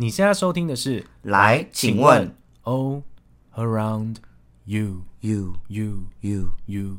你现在收听的是《来，请问 All Around You you You you，You。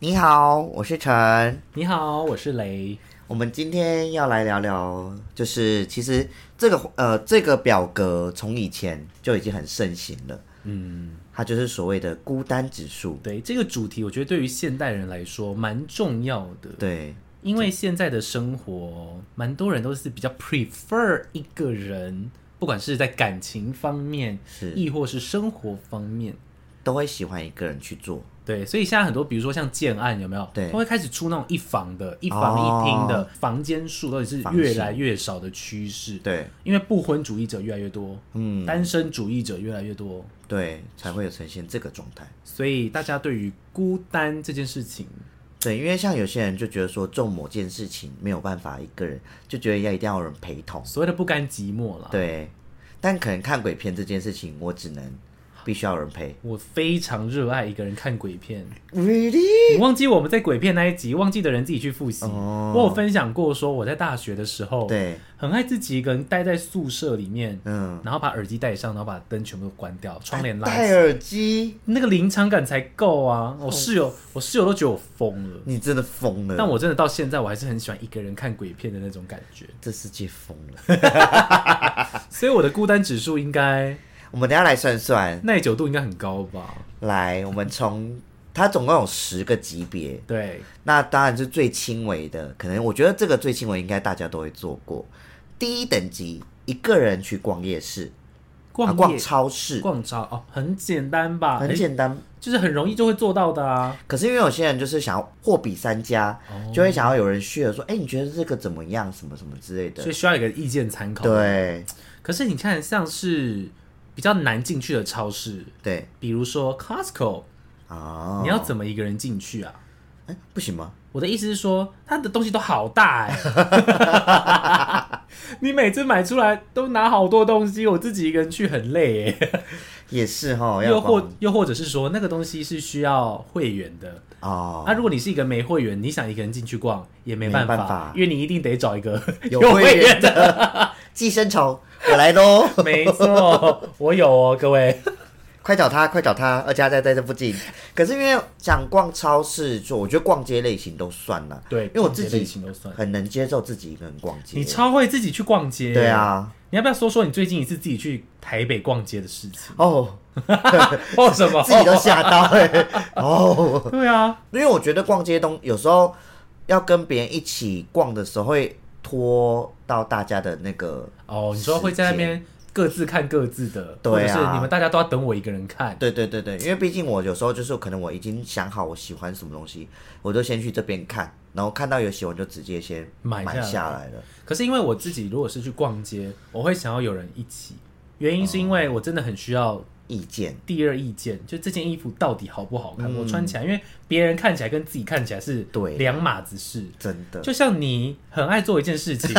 你好，我是陈。你好，我是雷。我们今天要来聊聊，就是其实这个呃这个表格从以前就已经很盛行了，嗯，它就是所谓的孤单指数。对这个主题，我觉得对于现代人来说蛮重要的。，对，因为现在的生活，蛮多人都是比较 prefer 一个人，不管是在感情方面，是亦或是生活方面。都会喜欢一个人去做。对，所以现在很多，比如说像建案有没有？对都会开始出那种一房的、一房一厅的、哦房间数，到底是越来越少的趋势。对，因为不婚主义者越来越多，嗯，单身主义者越来越多，对，才会有呈现这个状态。所以大家对于孤单这件事情，对，因为像有些人就觉得说做某件事情没有办法一个人，就觉得要一定要有人陪同。所谓的不甘寂寞了。，对，但可能看鬼片这件事情，我只能必须要有人陪。我非常热爱一个人看鬼片。Really？你忘记我们在鬼片那一集，忘记的人自己去复习。哦我有分享过，说我在大学的时候，，对，很爱自己一个人待在宿舍里面，嗯，然后把耳机戴上，然后把灯全部都关掉，窗帘拉起戴耳机，那个临场感才够啊！我室友，我室友都觉得我疯了。你真的疯了。但我真的到现在，我还是很喜欢一个人看鬼片的那种感觉。这世界疯了。所以我的孤单指数应该我们等下来算算，耐久度应该很高吧？来，我们从它总共有十个级别，对，那当然是最轻微的，可能我觉得这个最轻微应该大家都会做过。第一等级，一个人去逛夜市，逛逛超市，逛超哦，很简单吧？很诶简单。就是很容易就会做到的啊。可是因为有些人就是想要货比三家，哦就会想要有人 share 说，哎、你觉得这个怎么样？什么什么之类的所以。需要一个意见参考。，对可是你看，像是比较难进去的超市，对比如说 Costco，、哦，你要怎么一个人进去啊？哎、不行吗？我的意思是说，他的东西都好大哎、你每次买出来都拿好多东西，我自己一个人去很累哎、也是哈，要又或又或者是说，那个东西是需要会员的。哦，啊，如果你是一个没会员，你想一个人进去逛也没办法，因为你一定得找一个有会 会员的。的寄生虫，我来喽！没错，我有哦，各位。快找他，快找他，而且他在在这附近。可是因为想逛超市，就我觉得逛街类型都算了，对，因为我自己。很能接受自己一个人逛街。你超会自己去逛街，对。啊，你要不要说说你最近一次自己去台北逛街的事情？哦，哦，什么？自己都吓到哎、哦，对啊，因为我觉得逛街东有时候要跟别人一起逛的时候，会拖到大家的那个哦，你说会在那边各自看各自的，对啊。或者是你们大家都要等我一个人看。对对对。对，因为毕竟我有时候就是可能我已经想好我喜欢什么东西，我就先去这边看，然后看到有喜欢就直接先买下来了。可是因为我自己如果是去逛街，我会想要有人一起，原因是因为我真的很需要意见第二意见，就这件衣服到底好不好看，嗯我穿起来，因为别人看起来跟自己看起来是对两码子事。真的就像你很爱做一件事情，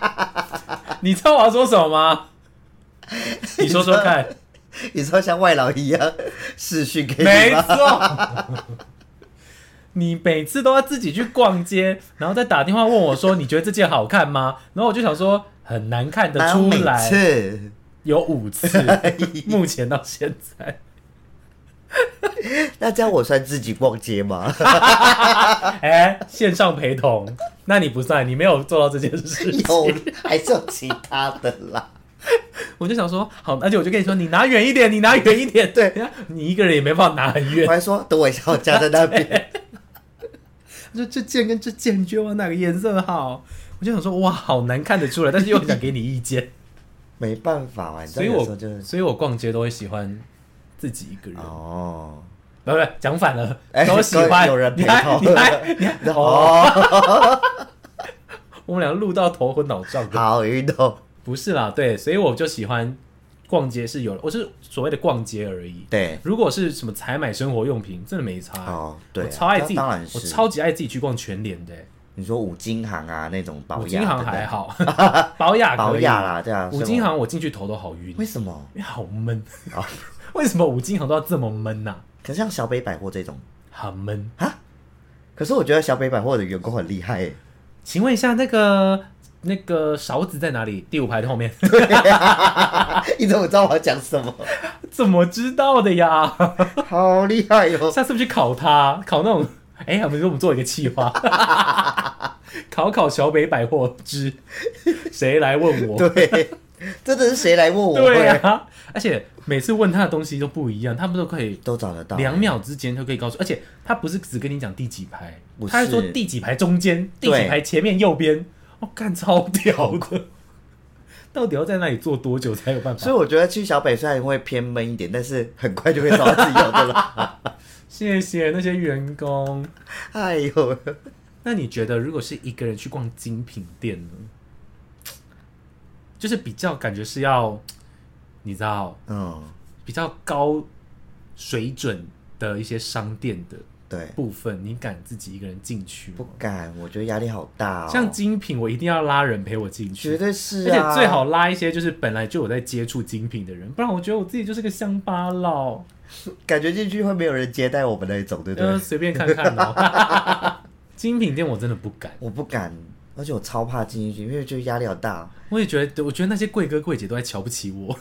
你知道我要说什么吗？你说说看。你说像外劳一样视讯给没你没？错。你每次都要自己去逛街，然后再打电话问我说：“你觉得这件好看吗？”然后我就想说很难看得出来，次有五次，目前到现在。那这样我算自己逛街吗？哎、线上陪同，那你不算，你没有做到这件事情。有还是有其他的啦？我就想说，好，而且我就跟你说，你拿远一点，你拿远一点。对，你一个人也没办法拿很远。我还说等我一下，我夹在那边。他说这件跟这件，你觉得我哪个颜色好？我就想说，哇，好难看得出来，但是又很想给你意见。没办法啊，所以我所以我逛街都会喜欢自己一个人。哦不不，讲反了，哎都喜欢有人陪你还同你还你还 哦，哦，我们俩录到头昏脑胀。好运动，不是啦，对，所以我就喜欢逛街是有，我是所谓的逛街而已。对如果是什么采买生活用品，真的没差。哦，对超爱自己。我超级爱自己去逛全联的。你说五金行啊那种保五养，金行还好，保雅可以保养啦，对啊。五金行我进去头都好晕，为什么？因为好闷。哦 为什么五金行都要这么闷呐、可是像小北百货这种，很闷啊。可是我觉得小北百货的员工很厉害耶。请问一下，那个那个勺子在哪里？第五排的后面。你怎么知道我要讲什么？怎么知道的呀？好厉害哟！下次不去考他，考那种，哎、我们给我们做一个计划，考考小北百货之谁来问我？对，真的是谁来问我？对啊，而且每次问他的东西都不一样，他们都可以都找得到。两秒之间就可以告诉，而且他不是只跟你讲第几排他是说第几排中间，第对几排前面右边，我，干超屌的，到底要在那里坐多久才有办法？所以我觉得去小北虽然会偏闷一点，但是很快就会找到自己要的了。谢谢那些员工。哎呦，那你觉得，如果是一个人去逛精品店呢？就是比较感觉是要，你知道，嗯，比较高水准的一些商店的对，部分，你敢自己一个人进去不？敢，我觉得压力好大哦。像精品，我一定要拉人陪我进去，绝对是而啊，且最好拉一些就是本来就有在接触精品的人，不然我觉得我自己就是个乡巴佬，感觉进去会没有人接待我们那一种，对不对？呃，随便看看哦。精品店我真的不敢，我不敢，而且我超怕进进去，因为觉得压力好大。我也觉得，我觉得那些贵哥贵姐都在瞧不起我，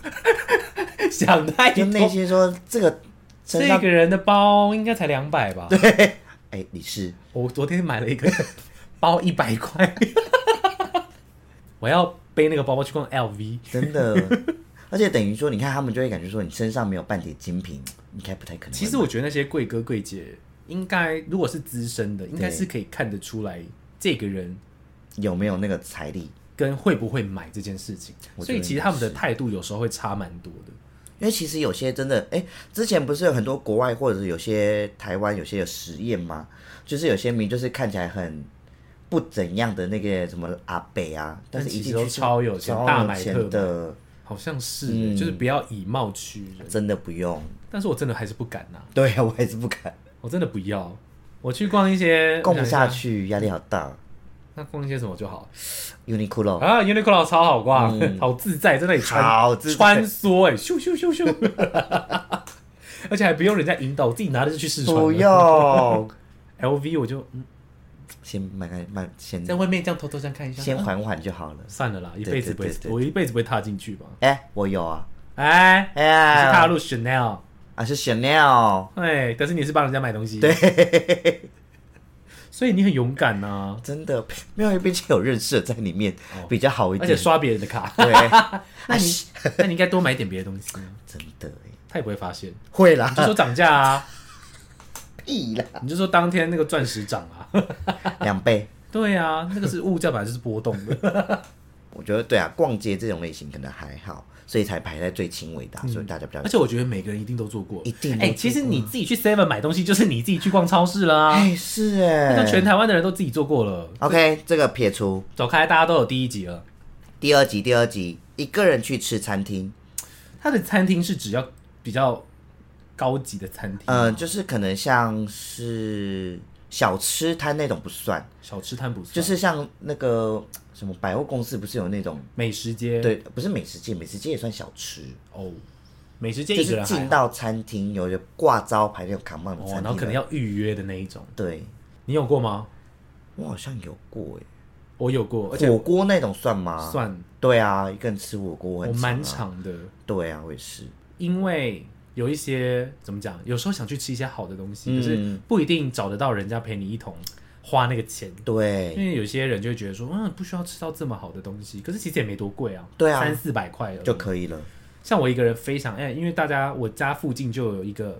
想太就内多。心说这个身上这个人的包应该才两百吧？对 哎，你是我昨天买了一个 包一百块，我要背那个包包去逛 LV。真的，而且等于说，你看他们就会感觉说你身上没有半点精品，应该不太可能会买。其实我觉得那些贵哥贵姐应该，如果是资深的，应该是可以看得出来这个人有没有那个财力？跟会不会买这件事情。我觉得所以其实他们的态度有时候会差蛮多的。因为其实有些真的，哎、之前不是有很多国外或者是有些台湾有些有实验吗？就是有些名就是看起来很不怎样的那个什么阿北啊，但是但其实超有钱超大买特的，好像是、嗯就是不要以貌取人。真的不用。但是我真的还是不敢呐、对啊，我还是不敢，我真的不要。我去逛一些逛不下去，压力好大。那逛一些什么就好。Uniqlo，、啊？Uniqlo 超好逛，好自在，在那里穿穿梭，哎，咻咻咻咻，而且还不用人家引导，自己拿着就去试穿。不用，LV 我就嗯，先买开买，先在外面这样偷偷这样看一下，啊先缓缓就好了。算了啦，一对辈子不会我一辈子不会踏进去吧？哎、我有啊，哎，哎踏入 Chanel，啊是 Chanel，哎，但是你是帮人家买东西，对，所以你很勇敢呐，真的没有，并且有认识的在里面，哦。比较好一点。而且刷别人的卡，对，那你 那你应该多买点别的东西，真的哎他也不会发现。会啦。你，就说涨价啊，屁啦，你就说当天那个钻石涨啊，两倍。对啊，那个是物价本来就是波动的。我觉得对啊，逛街这种类型可能还好，所以才排在最轻微的啊、所以大家比较而且我觉得每个人一定都做过，哎、一定都做过。其实你自己去 Seven 买东西，就是你自己去逛超市啦、哎是那哎。那全台湾的人都自己做过了。OK，这个撇除。走开，大家都有第一集了。第二集，第二集一个人去吃餐厅，他的餐厅是只要比较高级的餐厅，呃，就是可能像是小吃摊那种不算，小吃摊不算，就是像那个什么百货公司不是有那种美食街。对，不是美食街，美食街也算小吃，哦，美食街就是进到餐厅有一个挂招牌那种扛棒的哦，餐厅的，然后可能要预约的那一种。对，你有过吗？我好像有过哎，我有过，而且火锅那种算吗？算对啊，一个人吃火锅很我蛮长的，对啊，我也是。因为有一些怎么讲，有时候想去吃一些好的东西，嗯可是不一定找得到人家陪你一同花那个钱。对因对，为有些人就会觉得说，嗯，不需要吃到这么好的东西，可是其实也没多贵啊，对啊三四百块就可以了。像我一个人非常哎、因为大家我家附近就有一个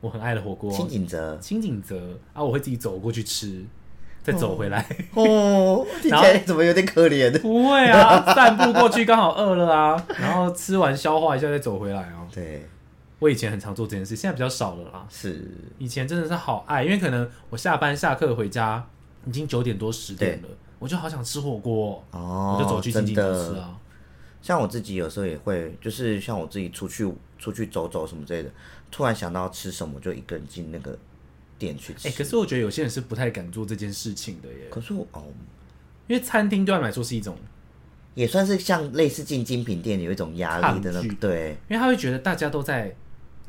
我很爱的火锅，清景泽清景泽啊，我会自己走过去吃，再走回来。哦，听起来怎么有点可怜？不会啊，散步过去刚好饿了啊，然后吃完消化一下再走回来啊。对，我以前很常做这件事，现在比较少了啦。是，以前真的是好爱，因为可能我下班下课回家已经九点多十点了，我就好想吃火锅、哦，我就走去真清景泽的吃啊。像我自己有时候也会，就是像我自己出去出去走走什么之类的，突然想到吃什么，就一个人进那个店去吃。哎、可是我觉得有些人是不太敢做这件事情的耶，可是我哦，因为餐厅对他们来说是一种，也算是像类似进精品店有一种压力的那对，因为他会觉得大家都在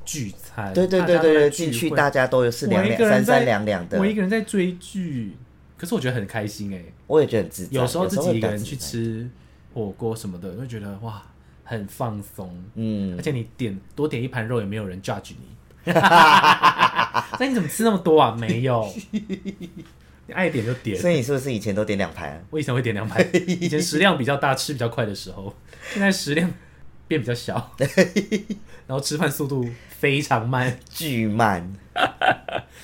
聚餐，对对对对对，进去大家都是两两三三两两的我，一个人在追剧，可是我觉得很开心哎、我也觉得很自在。有时候自己一个人去吃火锅什么的，会觉得哇很放松，嗯而，且你点多点一盘肉也没有人 judge 你。那你怎么吃那么多啊？没有，你爱点就点。所以你是不是以前都点两盘？我以前会点两盘，以前食量比较大，吃比较快的时候，现在食量变比较小，然后吃饭速度非常慢。巨慢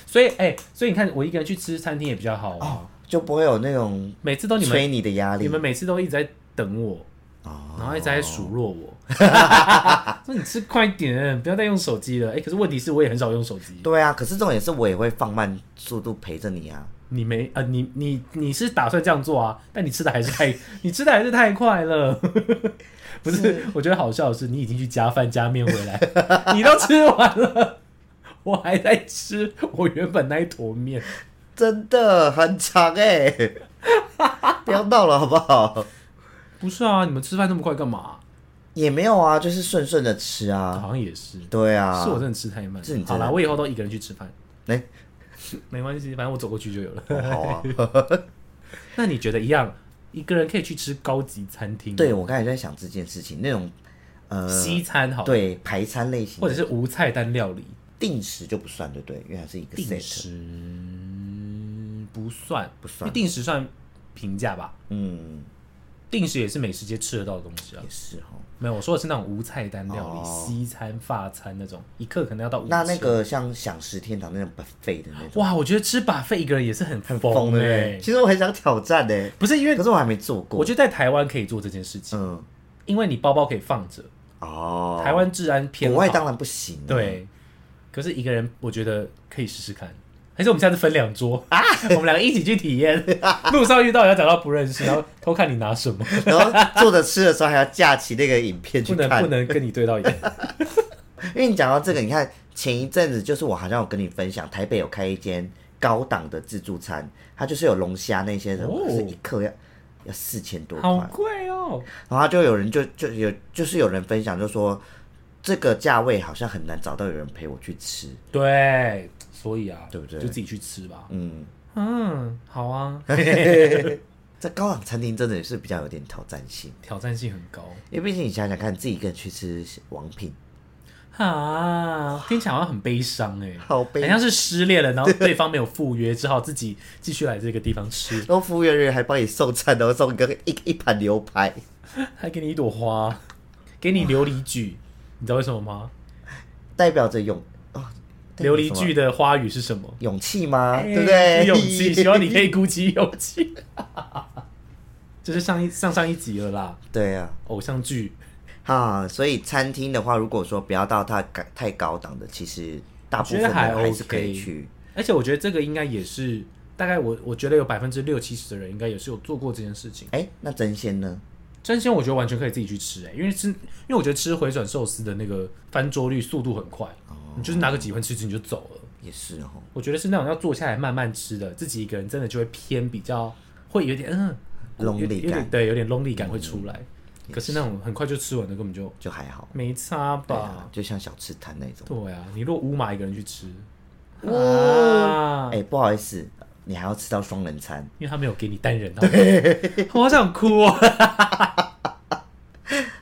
所以，哎、所以你看，我一个人去吃餐厅也比较好啊，就不会有那种每次都你催你的压力。你们每次都一直在等我，哦然后一直在数落我，说你吃快点，不要再用手机了。哎、可是问题是我也很少用手机。对啊，可是这种也是我也会放慢速度陪着你啊。你没呃，你你你是打算这样做啊？但你吃的还是太，你吃的还是太快了。不是，我觉得好笑的是，你已经去加饭加面回来，你都吃完了，我还在吃我原本那一坨面。真的很长哎、不要闹了好不好？不是啊，你们吃饭那么快干嘛？也没有啊，就是顺顺的吃啊好啊。像也是，对啊，是我真的吃太慢是你。真好啦，我以后都一个人去吃饭，哎、没关系，反正我走过去就有了。好啊。那你觉得一样，一个人可以去吃高级餐厅吗？对我刚才在想这件事情，那种呃，西餐好，，对排餐类型，或者是无菜单料理。定时就不算，对不对？因为它是一个定。时不算，不算因为定时算平价吧。嗯，定时也是美食街吃得到的东西啊也。是哈。没有，我说的是那种无菜单料理，哦西餐、法餐那种，一克可能要到五那那个像享食天堂那种 buffet 的那种，哇，我觉得吃把费一个人也是很很疯疯对不哎、对？其实我很想挑战的，不是因为可是我还没做过。我觉得在台湾可以做这件事情，嗯，因为你包包可以放着，哦，台湾治安偏好国外当然不行。，啊对，可是一个人我觉得可以试试看。还是我们下次分两桌啊，我们两个一起去体验。路上遇到要找到不认识，然后偷看你拿什么，然后坐着吃的时候还要架起那个影片去看不能不。能跟你对到眼。因为你讲到这个，你看前一阵子就是我好像有跟你分享，台北有开一间高档的自助餐，它就是有龙虾那些的，哦是一克要要四千多好，贵哦！然后就有人就就有就是有人分享就说这个价位好像很难找到有人陪我去吃，对，所以啊，对不对？就自己去吃吧。嗯，嗯，好啊，在高档餐厅真的也是比较有点挑战性，挑战性很高。因为毕竟你想想看，自己一个人去吃王品，啊，听起来好像很悲伤哎，好悲。好像是失恋了，然后对方没有赴约，只好自己继续来这个地方吃，然后服务员还帮你送餐，然后送一个一一盘牛排，还给你一朵花，给你琉璃菊，你知道为什么吗？代表着勇哦，代表琉璃剧的花语是什么？勇气吗？哎对不对？勇气，希望你可以鼓起勇气。这是上一上上一集了啦，对啊，偶像剧啊，所以餐厅的话，如果说不要到太高太高档的，其实大部分还还是可以 OK 去。而且我觉得这个应该也是大概我我觉得有百分之六七十的人应该也是有做过这件事情。哎，那真鲜呢？真鲜我觉得完全可以自己去吃哎、因为吃因为我觉得吃回转寿司的那个翻桌率速度很快，你就是拿个几份吃吃你就走了。也是哦，我觉得是那种要坐下来慢慢吃的，自己一个人真的就会偏比较会有点嗯 Lonely 感对，有点 lonely 感会出来。可是那种很快就吃完的根本就就还好。没差吧？，就像小吃摊那种。对啊，你如果五马一个人去吃，哇，啊，哎，不好意思，你还要吃到双人餐。因为他没有给你单人套，我好想哭哦。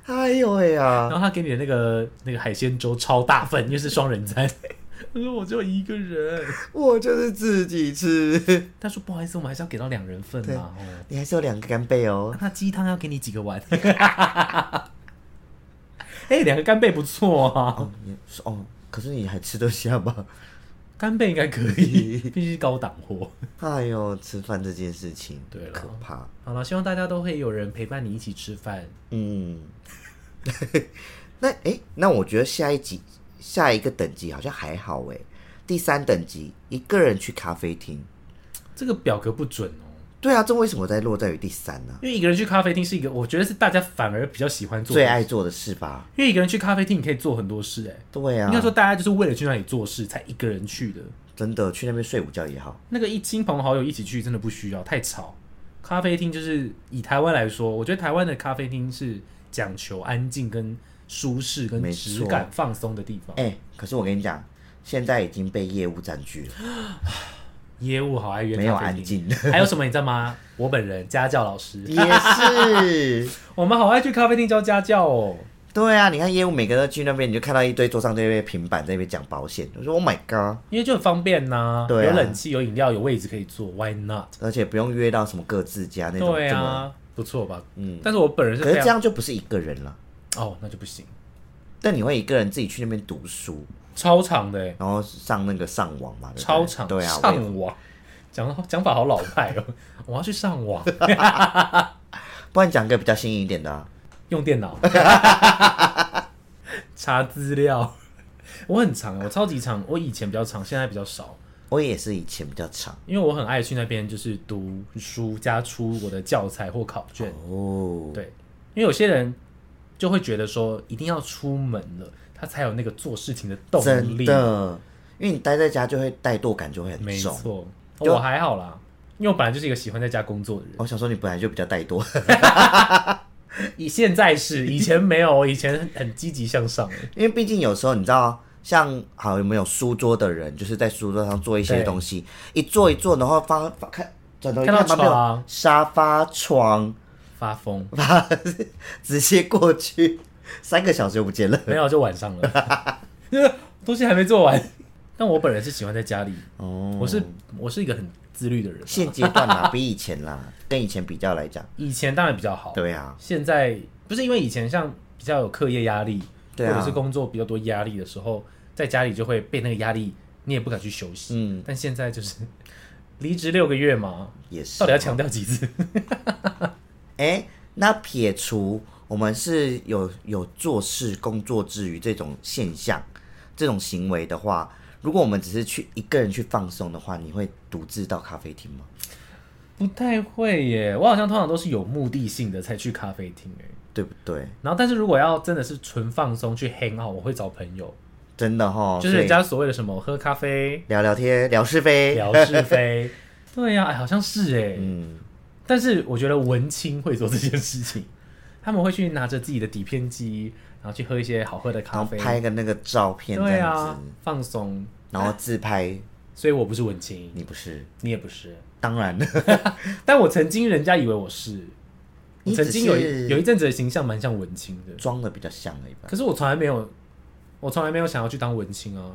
哎呦喂呀然！后他给你的那个那个海鲜粥超大份，因为是双人餐。他 说我只有一个人，我就是自己吃，他说不好意思，我们还是要给到两人份嘛。哦，你还是有两个干贝哦。那鸡汤要给你几个碗？哎、两个干贝不错啊，哦，可是你还吃得下吗？干贝应该可以，毕竟是高档货。哎呦，吃饭这件事情，对了可怕。好了，希望大家都会有人陪伴你一起吃饭。嗯，那诶，那我觉得下一集下一个等级好像还好哎。第三等级一个人去咖啡厅，这个表格不准哦，对啊，这为什么在落在于第三呢？因为一个人去咖啡厅是一个，我觉得是大家反而比较喜欢做的最爱做的事吧？因为一个人去咖啡厅，你可以做很多事、哎、对啊，应该说大家就是为了去那里做事才一个人去的。真的去那边睡午觉也好，那个一亲朋好友一起去，真的不需要太吵。咖啡厅就是以台湾来说，我觉得台湾的咖啡厅是讲求安静、跟舒适、跟没质错感放松的地方。哎、可是我跟你讲，现在已经被业务占据了。业务好爱约没有。安静，还有什么你知道吗？我本人家教老师，也是。我们好爱去咖啡厅教家教哦。对啊，你看业务每个都去那边，你就看到一堆桌上这边平板在那边讲保险。我说 Oh my god，因为就很方便呐、对啊有冷气、有饮料、有位置可以坐，Why not？而且不用约到什么各自家那种。这么，对啊，不错吧？嗯。但是我本人是可是这常样就不是一个人了，哦，那就不行，但你会一个人自己去那边读书，超长的欸，然后上那个上网嘛，对不对？超长，对啊，我也上网，讲讲法好老派哦，我要去上网，不然讲个比较新颖一点的、啊，用电脑。查资料。我很长，我超级长，我以前比较长，现在比较少，我也是以前比较长。因为我很爱去那边就是读书加出我的教材或考卷。哦。对，因为有些人就会觉得说，一定要出门了，他才有那个做事情的动真力。的，因为你待在家就会怠惰感就会很重。没错，我还好啦，因为我本来就是一个喜欢在家工作的人。我想说你本来就比较怠惰，以现在是，以前没有，我以前很很积极向上。因为毕竟有时候你知道，像好有没有书桌的人，就是在书桌上做一些对东西，一坐一坐，然后发发看转头一看到看旁边有床。沙发、床，发疯，直接过去，三个小时就不见了。没有就晚上了，东西还没做完。但我本人是喜欢在家里，哦，我是我是一个很自律的人啊。现阶段啦，比以前啦，跟以前比较来讲，以前当然比较好，对啊，现在不是因为以前像比较有课业压力，对啊或者是工作比较多压力的时候，在家里就会被那个压力，你也不敢去休息。嗯，但现在就是离职六个月嘛，也是。到底要强调几次？哎、那撇除我们是有有做事工作之余这种现象、这种行为的话，如果我们只是去一个人去放松的话，你会独自到咖啡厅吗？不太会耶，我好像通常都是有目的性的才去咖啡厅哎。对不对？然后，但是如果要真的是纯放松去 hang out，我会找朋友，真的哈，就是人家所谓的什么喝咖啡、聊聊天、聊是非，聊是非。对呀、哎，好像是哎。嗯，但是我觉得文青会做这件事情，他们会去拿着自己的底片机，然后去喝一些好喝的然后咖啡，拍个那个照片这对样子，啊，放松。然后自拍。所以我不是文青，你不是？你也不是，当然，但我曾经人家以为我是，我你只曾经有有一阵子的形象蛮像文青的，装的比较像而已吧。可是我从来没有，我从来没有想要去当文青啊，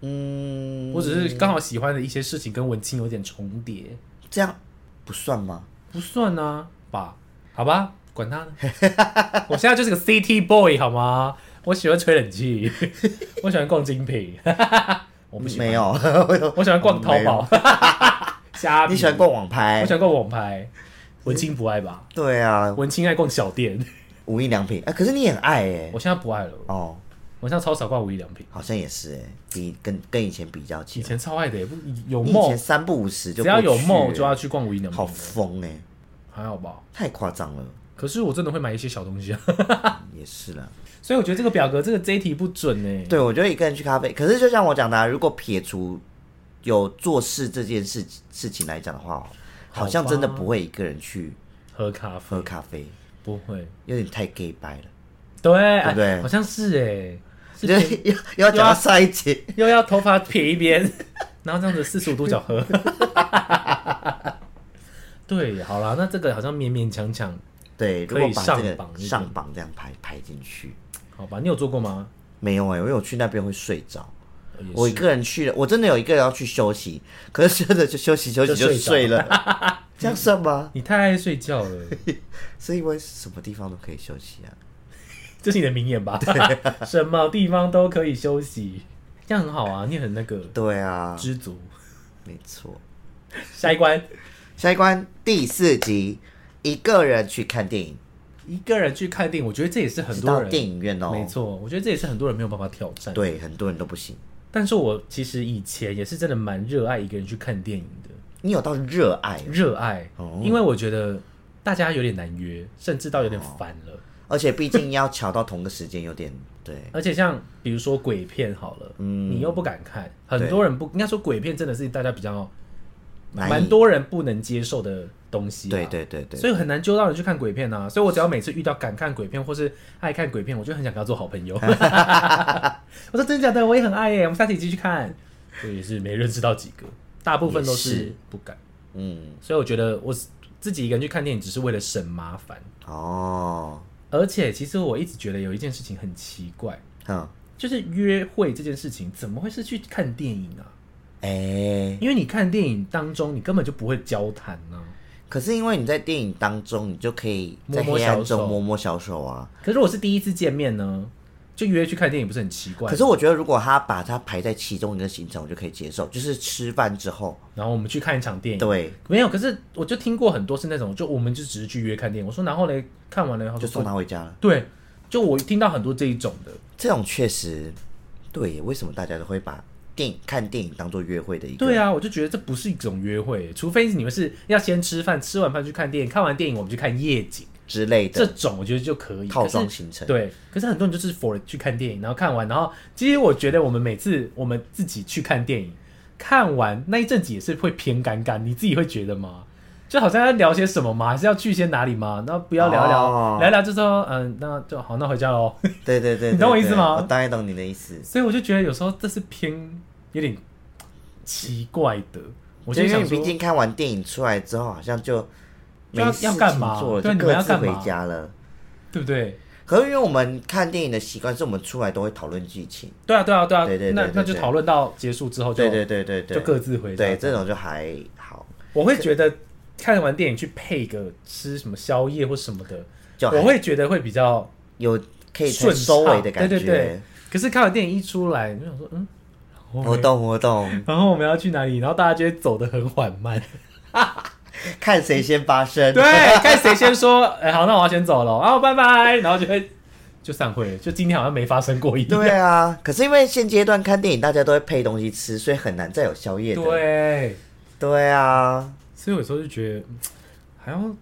嗯，我只是刚好喜欢的一些事情跟文青有点重叠，这样不算吗？不算啊吧？好吧，管他呢，我现在就是个 city boy 好吗？我喜欢吹冷气，我喜欢逛精品，我不喜欢。没，有，我喜欢逛淘宝，你喜欢逛网拍。我喜？欢逛网拍，文青不爱吧？对啊，文青爱逛小店，无印良品，哎、可是你也很爱哎、我现在不爱了，哦，我现在超少逛无印良品，好像也是哎、比跟跟以前比较起来，以前超爱的，有梦前，三不五十就只要有梦就要去逛无印良品好品，疯哎、还好吧？太夸张了，可是我真的会买一些小东西啊，也是啦。所以我觉得这个表格这个这一题不准呢。对，我觉得一个人去咖啡，可是就像我讲的、啊，如果撇除有做事这件事事情来讲的话，好像真的不会一个人去喝咖啡。喝咖啡，不会，有点太 gay 白了，对，对不对？哎好像是哎，是 就是偏要要讲到上一节，又要头发撇一边，然后这样子四十五度角喝。对，好啦，那这个好像勉勉强强，对，如果把这个上榜这样排排进去，好吧？你有做过吗？没有哎、因为我去那边会睡着。我一个人去了，我真的有一个人要去休息，可是真的就休息休息就就睡着睡了，这样算吗？你太爱睡觉了，是因为什么地方都可以休息啊？这是你的名言吧？什么地方都可以休息，这样很好啊，你很那个对啊，知足。没错。下一关，下一关第四集，一个人去看电影，一个人去看电影，我觉得这也是很多人电影院哦。没错，我觉得这也是很多人没有办法挑战。，对，很多人都不行。但是我其实以前也是真的蛮热爱一个人去看电影的，你有到热爱，热爱，哦因为我觉得大家有点难约，甚至到有点烦了。而且毕竟要瞧到同个时间，有点对。而且像比如说鬼片好了，嗯你又不敢看，很多人不应该说鬼片真的是大家比较难以蛮多人不能接受的东西、啊，对对对对，所以很难揪到人去看鬼片啊。所以我只要每次遇到敢看鬼片或是爱看鬼片，我就很想跟他做好朋友。我说真的假的，我也很爱耶，我们下次一起去看。所以也是没认识到几个，大部分都是是不敢。嗯，所以我觉得我自己一个人去看电影，只是为了省麻烦。哦，而且其实我一直觉得有一件事情很奇怪，嗯，就是约会这件事情怎么会是去看电影啊？哎、因为你看电影当中，你根本就不会交谈呢、可是因为你在电影当中，你就可以在摸摸黑暗小手中摸摸小手啊。可是如果是第一次见面呢，就约去看电影，不是很奇怪？可是我觉得，如果他把它排在其中一个行程，我就可以接受，就是吃饭之后，然后我们去看一场电影，对，没有。可是我就听过很多是那种，就我们就只是去约看电影。我说然后嘞，看完了，然后就送他回家了。对，就我听到很多这一种的，这种确实，对，为什么大家都会把电影看电影当做约会的一个？对，啊，我就觉得这不是一种约会，除非你们是要先吃饭，吃完饭去看电影，看完电影我们去看夜景，之类的这种我觉得就可以。套装行程。对，可是很多人就是 for 去看电影，然后看完，然后其实我觉得我们每次我们自己去看电影，看完那一阵子也是会偏尴尬，你自己会觉得吗？就好像要聊些什么吗？还是要去些哪里吗？那不要聊一聊，哦聊一聊就说嗯，那就好，那回家喽。对对对，你懂我意思吗我大概懂你的意思。所以我就觉得有时候这是偏有点奇怪的。我就想说就因为毕，竟看完电影出来之后，好像就没要事要干嘛就各自回们要干嘛家了。对不对？可是因为我们看电影的习惯是我们出来都会讨论剧情，对啊，对啊，对啊。对对那那就讨论到结束之后就，对对对对对，就各自回家。对这种就还好，我会觉得看完电影去配个吃什么宵夜或什么的，就我会觉得会比较有可以顺收尾的感觉。对对对可是看完电影一出来，你就想说，嗯，然后活动活动，然后我们要去哪里？然后大家就会走得很缓慢。看谁先发生。对，看谁先说，哎、好，那我要先走了，啊，拜拜，然后就会就散会了，就今天好像没发生过一样。对啊，可是因为现阶段看电影大家都会配东西吃，所以很难再有宵夜的。对，对啊，所以有时候就觉得嗯还要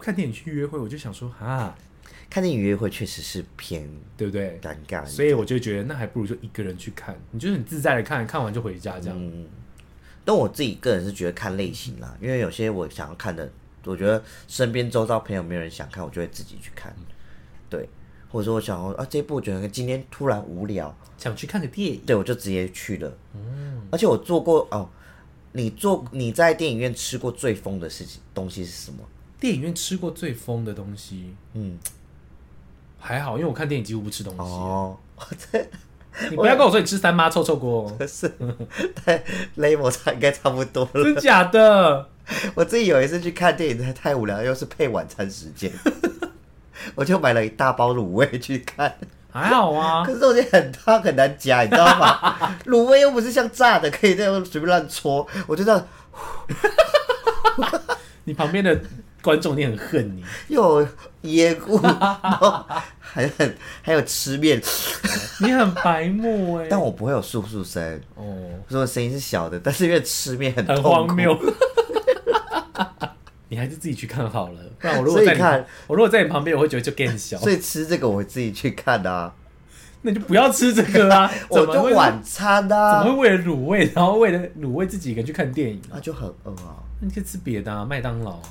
看电影去约会，我就想说，啊，看电影约会确实是偏对不对？尴尬。所以我就觉得那还不如就一个人去看，你就很自在的看，看完就回家这样。嗯，但我自己个人是觉得看类型啦，因为有些我想要看的，我觉得身边周遭朋友没有人想看，我就会自己去看。对，或者说我想说啊，这部我觉得今天突然无聊，想去看个电影，对我就直接去了。嗯，而且我做过哦，你做你在电影院吃过最疯的事情东西是什么？电影院吃过最疯的东西，嗯，还好，因为我看电影几乎不吃东西。哦，你不要跟我说你吃三妈臭臭锅 是 太 level 差应该差不多了。真假的？我自己有一次去看电影，太太无聊，又是配晚餐时间，我就买了一大包卤味去看。还好啊。可，是我觉得很烫很难夹，你知道吗？卤味又不是像炸的，可以这样随便乱戳，我就这样 你旁边的观众你很恨你。又有椰菇，然后还很还有吃面，你很白目哎、但我不会有簌簌声，哦，我声音是小的，但是因为吃面很很痛苦。荒谬。你还是自己去看好了，不然我如果在你看我如果在你旁边，我会觉得就更小。所以吃这个我自己去看啊，那你就不要吃这个啊！我就晚餐怎啊么，会为了卤味，然后为了卤味自己一个人去看电影？那就很饿啊，那你可以吃别的啊，麦当劳啊。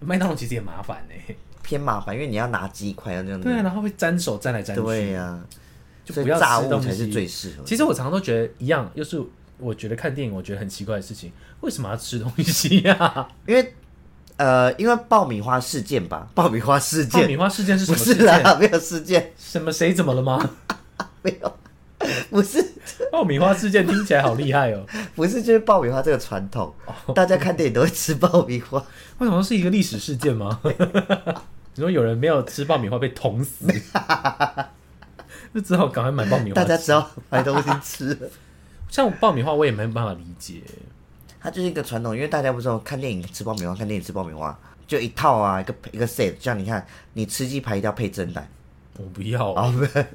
麦当劳其实也麻烦哎、偏麻烦，因为你要拿鸡块要这样子，对啊，然后会沾手沾来沾去。对呀、所以就不要炸物才吃东西是最适合。其实我常常都觉得一样，又是我觉得看电影，我觉得很奇怪的事情，为什么要吃东西呀、因为呃，因为爆米花事件吧，爆米花事件爆米花事件是什不么事件？没有事件，什么谁怎么了吗？没有，不是爆米花事件听起来好厉害哦！不是，就是爆米花这个传统，大家看电影都会吃爆米花，为什么是一个历史事件吗？你说有人没有吃爆米花被捅死，那只好赶快买爆米花。大家只要买东西吃了。像爆米花，我也没办法理解。它就是一个传统，因为大家不是说看电影吃爆米花，看电影吃爆米花，就一套啊，一个一个 set，像你看，你吃鸡排一定要配蒸蛋。我不要，啊，不是，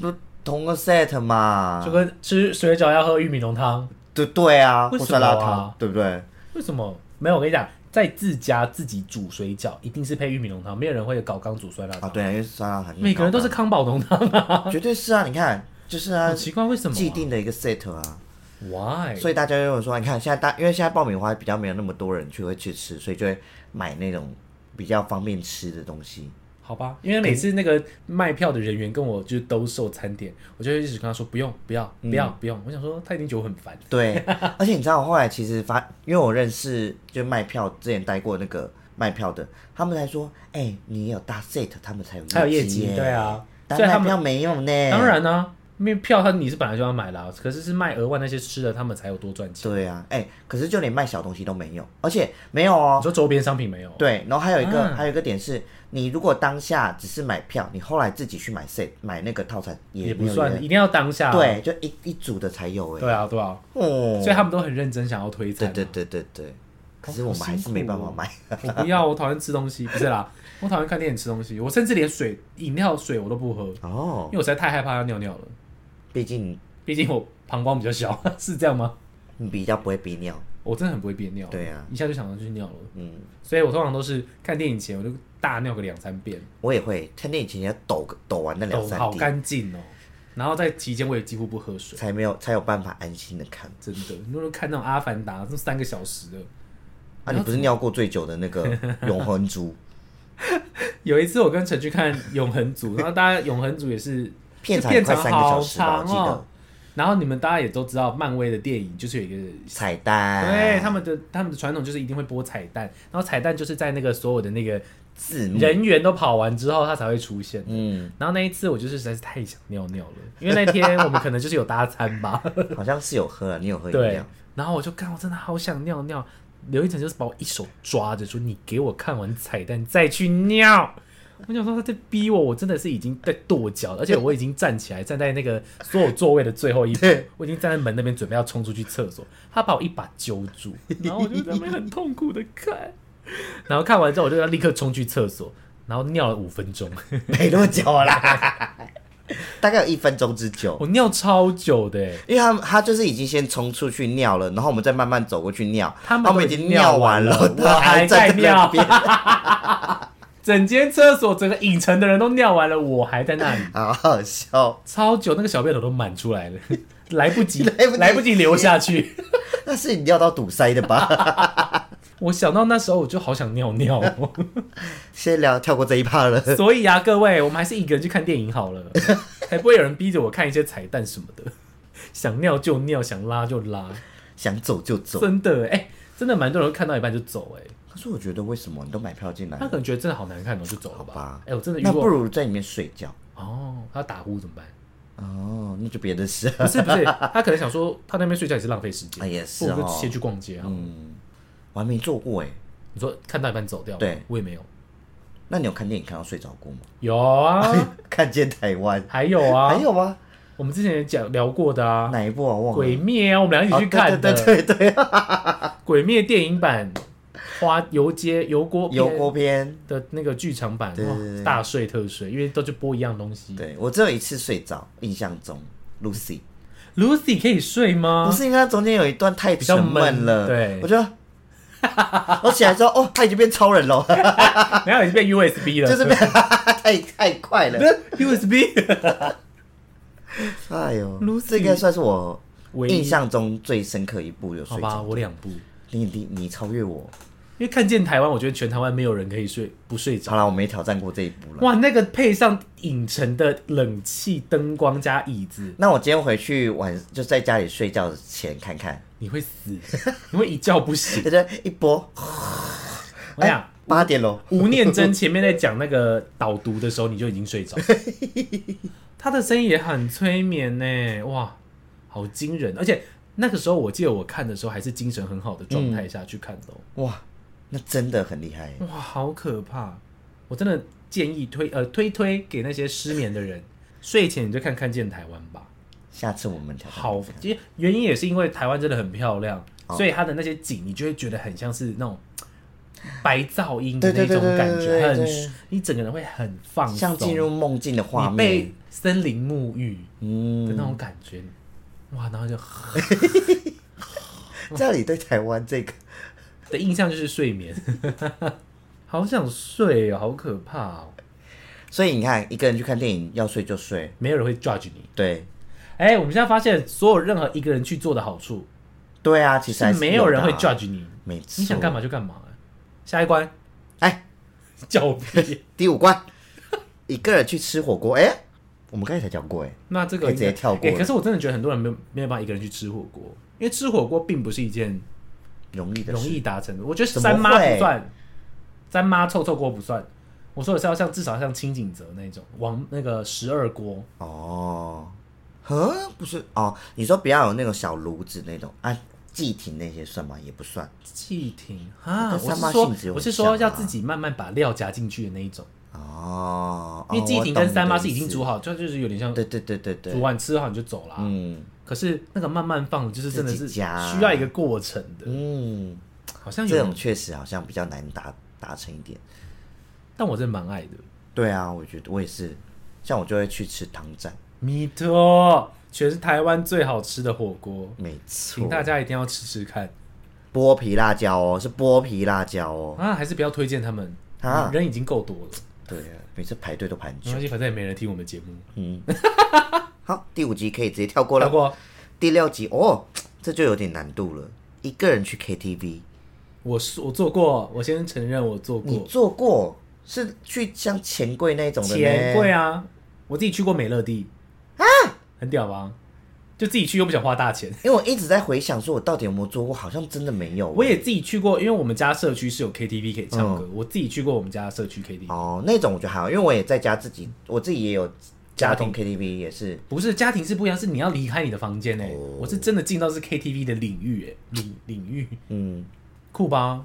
都同个 set 嘛。就，跟吃水饺要喝玉米浓汤，对对啊，为什么或酸辣啊汤，对不对？为什么？没有，我跟你讲，在自家自己煮水饺，一定是配玉米浓汤，没有人会搞刚煮酸辣汤。啊，对啊，因为酸辣汤每个人都是康宝浓汤啊，绝对是啊，你看，就是啊好，奇怪，为什么、既定的一个 set 啊，Why？所以大家就会说，你看现在大，因为现在爆米花比较没有那么多人去会去吃，所以就会买那种比较方便吃的东西。好吧，因为每次那个卖票的人员跟我就是兜售餐点，我就会一直跟他说不用不要不要不用。我想说他一定觉得我很烦。对，而且你知道，我后来其实发，因为我认识就卖票之前待过那个卖票的，他们才说，哎、你有大 set，他们才有才有业绩，耶对，啊，单所以他们卖票没用呢。当，然呢、因为票他你是本来就要买啦，可是是卖额外那些吃的，他们才有多赚钱。对啊，哎、可是就连卖小东西都没有，而且没有你哦。说周边商品没有？对，然后还有一个、啊还有一个点是，你如果当下只是买票，你后来自己去买 set 买那个套餐也没有也不算，人一定要当下。对，就一一组的才有哎。对啊对啊，哦，所以他们都很认真想要推。对对对对对，可是我们还是没办法买。我不要，我讨厌吃东西，不是啦，我讨厌看电影吃东西，我甚至连水饮料水我都不喝，哦因为，我实在太害怕要尿尿了。毕竟毕竟我膀胱比较小，是这样吗？你比较不会憋尿。我真的很不会憋尿，对啊，一下就想到去尿了，嗯，所以我通常都是看电影前我就大尿个两三遍，我也会看电影前要抖个抖完那两三滴，干净哦。然后在期间我也几乎不喝水，才没有才有办法安心的看。真的。如果看那种《阿凡达》，这三个小时的，啊，你不是尿过最久的那个 永恒族有一次我跟陈去看《永恒族》，然后大家《永恒族》也是片长片快三个长好小时吧，我记长哦得。然后你们大家也都知道，漫威的电影就是有一个彩蛋，对他们的他们的传统就是一定会播彩蛋，然后彩蛋就是在那个所有的那个字幕，人员都跑完之后，它才会出现。嗯，然后那一次我就是实在是太想尿尿了，因为那天我们可能就是有搭餐吧，好像是有喝了，你有喝饮对料，。然后我就看，我真的好想尿尿。刘一成就是把我一手抓着，说：“你给我看完彩蛋再去尿。”我想说他在逼我，我真的是已经在跺脚了，而且我已经站起来，站在那个所有座位的最后一排，我已经站在门那边准备要冲出去厕所，他把我一把揪住，然后我就在那边很痛苦的看，然后看完之后我就要立刻冲去厕所，然后尿了五分钟，没那么久啦，大概有一分钟之久。我尿超久的欸，因为他他就是已经先冲出去尿了，然后我们再慢慢走过去尿，他们们已经尿完了，我他还站在在尿那边，整间厕所整个影城的人都尿完了，我还在那里。好好笑。超久，那个小便斗都满出来了，来不及，来不及来不及流下去。那是你尿到堵塞的吧？我想到那时候我就好想尿尿、哦，先聊跳过这一趴了。所以啊，各位，我们还是一个人去看电影好了，才不会有人逼着我看一些彩蛋什么的。想尿就尿，想拉就拉，想走就走。真的哎、真的蛮多人看到一半就走哎、可是我觉得为什么你都买票进来了？他可能觉得真的好难看，然后就走了吧。哎、我真的遇那不如在里面睡觉。哦，他打呼怎么办？哦，那就别的事。不是不是，他可能想说他那边睡觉也是浪费时间，啊也是哦不如就先去逛街啊。嗯，我还没做过哎。你说看到一半走掉，对我也没有。那你有看电影看到睡着过吗？有啊，看见台湾，还有啊，还有啊？我们之前也讲聊过的啊，哪一部啊？忘了。鬼灭啊，我们俩一起去看的。哦对对对对，鬼灭电影版花游街油锅油锅篇。的那个剧场版，哇对对对大睡特睡，因为都就播一样东西。对我只有一次睡着，印象中 Lucy Lucy 可以睡吗？不是因为它中间有一段太沉闷了，比较闷对我觉得。我起来之后，哦，他已经变超人了，然后已经变 USB 了，就是变 太太快了 USB。哎呦 Lucy 这应该算是我唯一印象中最深刻一部有好吧。我两部，你你你超越我，因为看见台湾，我觉得全台湾没有人可以睡不睡着。好了，我没挑战过这一步了。哇，那个配上影城的冷气、灯光加椅子，那我今天回去晚就在家里睡觉前看看，你会死，你会一觉不醒。就这一波，我跟你讲，八点喽，吴念真前面在讲那个导读的时候，你就已经睡着。他的声音也很催眠呢，哇，好惊人！而且那个时候，我记得我看的时候还是精神很好的状态下去看的哦、哇，那真的很厉害。哇，好可怕！我真的建议推呃推推给那些失眠的人，睡前你就看看见台湾吧。下次我们好，其实原因也是因为台湾真的很漂亮，哦所以它的那些景你就会觉得很像是那种白噪音的那种感觉，很对你整个人会很放松，像进入梦境的画面你被，森林沐浴的嗯，那种感觉，哇，然后就 这里对台湾这个的印象就是睡眠，好想睡哦，好可怕哦，所以你看，一个人去看电影，要睡就睡。没有人会 judge 你。对，哎、我们现在发现，所有任何一个人去做的好处，对啊，其实还是没有人会的啊。judge 你，每次。你想干嘛？就干嘛。下一关。哎，叫屁，第五关，一个人去吃火锅，哎、我们刚才才讲过，哎，那这个可以直接应该跳过可是我真的觉得很多人没有没有办法一个人去吃火锅，因为吃火锅并不是一件容容易的容易达成。的。我觉得三妈不算，三妈臭臭锅不算。我说的是要像至少像清景泽那种王那个十二锅，哦，呵，不是哦，你说不要有那种小炉子那种啊，祭亭那些算吗？也不算。祭亭啊，三妈我是说我是说要自己慢慢把料夹进去的那一种，哦，因为祭亭跟三妈是已经煮好，好，就就是有点像对对对对对。煮，完吃好你就走了。嗯可是那个慢慢放，就是真的是需要一个过程的，嗯，好像有。这种，确实好像比较难达达成一点。但我真的蛮爱的。对啊，我觉得我也是，像我就会去吃汤站，米托，全是台湾最好吃的火锅，没错。请错，大家一定要吃吃看。剥皮辣椒哦，是剥皮辣椒哦。啊！还是不要推荐他们。啊。人已经够多了，对啊，每次排队都排很久。反正也没人听我们节目。嗯，好，第五集可以直接跳过了。跳过，第六集哦，这就有点难度了。一个人去 KTV，我是我做过，我先承认我做过你做过是去像钱柜那种的钱柜啊，我自己去过美乐蒂啊，很屌吧？就自己去又不想花大钱。因为我一直在回想，说我到底有没有做过，好像真的没有。我也自己去过，因为我们家社区是有 KTV 可以唱歌，我自己去过我们家社区 KTV。哦，那种我觉得还好，因为我也在家自己，我自己也有家庭 KTV 也是。不是家庭是不一样，是你要离开你的房间哎、哦。我是真的进到是 KTV 的领域哎、领领域。嗯，酷吧？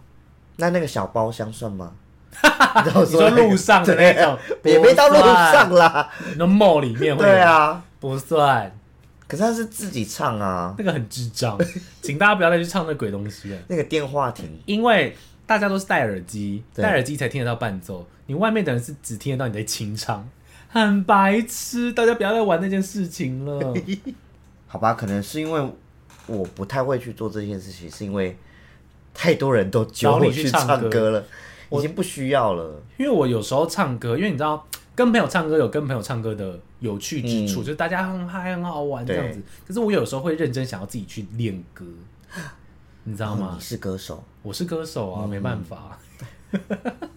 那那个小包厢算吗？你说路上的那种，也没到路上啦。算，那 mall 里面会有。对，啊，不算，可是他是自己唱啊，那个很智障，请大家不要再去唱那鬼东西了，那个电话亭。因为大家都是戴耳机，戴耳机才听得到伴奏，你外面的人是只听得到你在清唱，很白痴，大家不要再玩那件事情了。好吧，可能是因为我不太会去做这件事情，是因为太多人都揪找我去你去唱歌了，已经不需要了。因为我有时候唱歌，因为你知道，跟朋友唱歌有跟朋友唱歌的有趣之处，嗯就是大家很嗨、很好玩这样子。可是我有时候会认真想要自己去练歌，你知道吗哦你？是歌手，我是歌手嗯啊，没办法。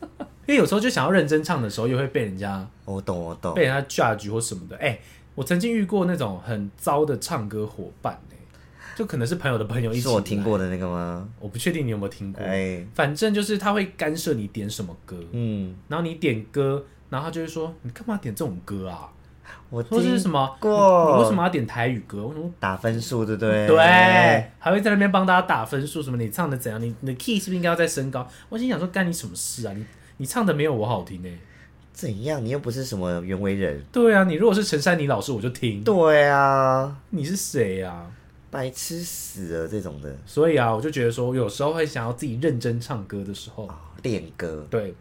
因为有时候就想要认真唱的时候，又会被人家我懂，我懂被。人家 judge 或什么的。哎、我曾经遇过那种很糟的唱歌伙伴、哎，就可能是朋友的朋友一起。是我听，过的那个吗？我不确定你有没有听过。哎，反正就是他会干涉你点什么歌，嗯，然后你点歌，然后他就会说你干嘛点这种歌啊？我或是什么？过你为什么要点台语歌？为什么打分数，对不对？对，还会在那边帮大家打分数，什么你唱的怎样？你你的 key 是不是应该要再升高？我心想说干你什么事啊？你你唱的没有我好听哎、怎样？你又不是什么袁惟仁。对啊，你如果是陈珊妮老师，我就听。对啊，你是谁啊？白痴死了这种的所以啊，我就觉得说，有时候会想要自己认真唱歌的时候，啊，练歌，对，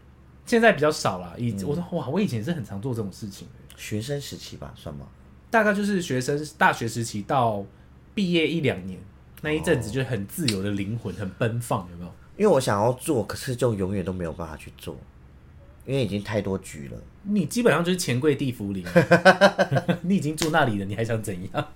现在比较少了。以、嗯我说哇，我以前是很常做这种事情的，学生时期吧，算吗？大概就是学生大学时期到毕业一两年那一阵子，就是很自由的灵魂，很奔放，有没有？因为我想要做，可是就永远都没有办法去做，因为已经太多局了。你基本上就是钱柜地府里，你已经住那里了，你还想怎样？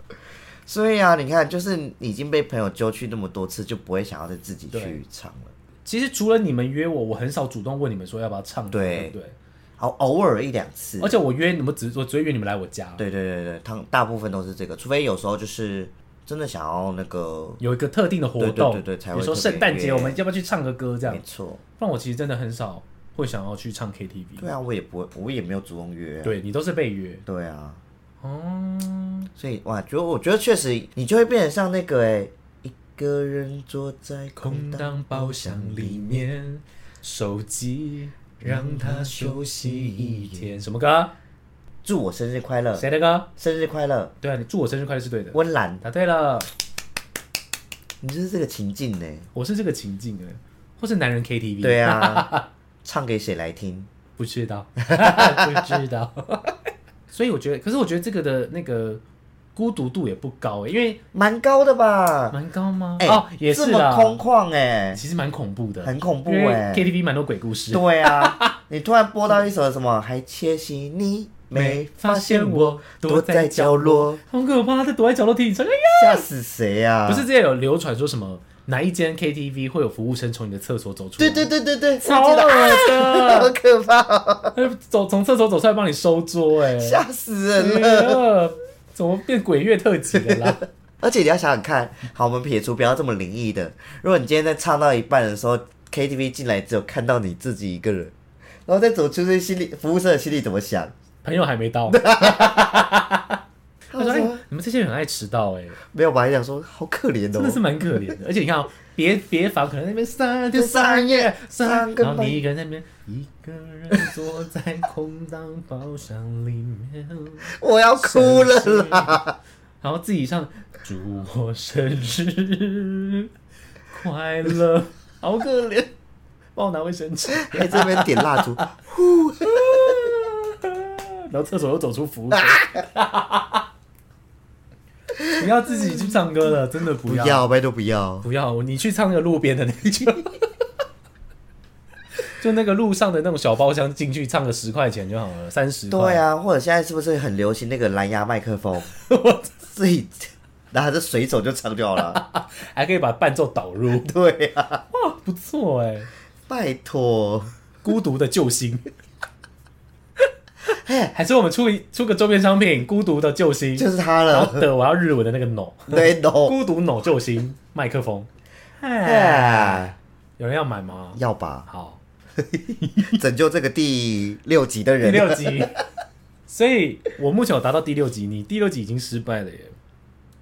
所以啊，你看，就是你已经被朋友揪去那么多次，就不会想要再自己去唱了。其实除了你们约我，我很少主动问你们说要不要唱，对对不对？偶偶尔一两次而，且我约你们只我只会约你们来我家，对对对对，他大部分都是这个，除非有时候就是真的想要那个，有一个特定的活动，对对对比如说圣诞节我们要不要去唱个歌这样没？错，不然我其实真的很少会想要去唱 KTV。对啊，我也不会，我也没有主动约、啊，对你都是被约对啊，哦，所以哇，觉得我觉得确实你就会变得像那个哎、一个人坐在空空荡荡包包厢厢里面，手机让它休息一天。什么歌？祝我生日快乐，谁的歌？生日快乐，对啊，你祝我生日快乐是对的。温岚，答对了，你就是这个情境呢、我是这个情境的，或是男人 KTV。对啊，唱给谁来听？不知道，不知道。所以我觉得，可是我觉得这个的那个孤独度也不高欸，因为蛮高的吧？蛮高吗？哎、哦，也是啦，这么空旷哎、其实蛮恐怖的，很恐怖因为哎、KTV 蛮多鬼故事。对啊，你突然播到一首什么，还窃喜你没发现我躲在角落，好可怕！他躲在角落听你唱，哎呀，吓死谁啊？不是之前有流传说什么哪一间 KTV 会有服务生从你的厕所走出来？对对对对对，超我记得恶 好的，可怕走从厕所走出来帮你收桌、哎，吓死人了。呃，怎么变鬼月特辑了啦？而且你要想想看，好，我们撇除不要这么灵异的，如果你今天在唱到一半的时候，KTV 进来只有看到你自己一个人，然后再走出去，心里服务生的心里怎么想？朋友还没到，他说：“哎、你们这些人很爱迟到、哎，没有吧？还想说好可怜哦。真的是，蛮可怜的。而且你看、哦，别别房可能那边三天就三三夜夜三，三更半然后你一个人在那边，一个人坐在空荡包厢里面，我要哭了啦！然后自己唱祝我生日快乐，好可怜，帮我拿卫生纸。还这边点蜡烛，然后厕所又走出服务生，不要自己去唱歌了，真的不要，不要，拜托不要。不要，你去唱那个路边的那句，就那个路上的那种小包厢进去唱个十块钱就好了，三十块。对啊，或者现在是不是很流行那个蓝牙麦克风？自己拿着随手就唱掉了。还可以把伴奏导入，对啊，哇，不错哎，拜托，孤独的救星。还是我们出一出个周边商品，孤独的救星，就是他了。的我要日文的那个 no，对，no，孤独 no 救星麦克风，哎，哎，有人要买吗？要吧？好，拯救这个第六集的人第人。六集，所以我目前有达到第六集，你第六集已经失败了耶。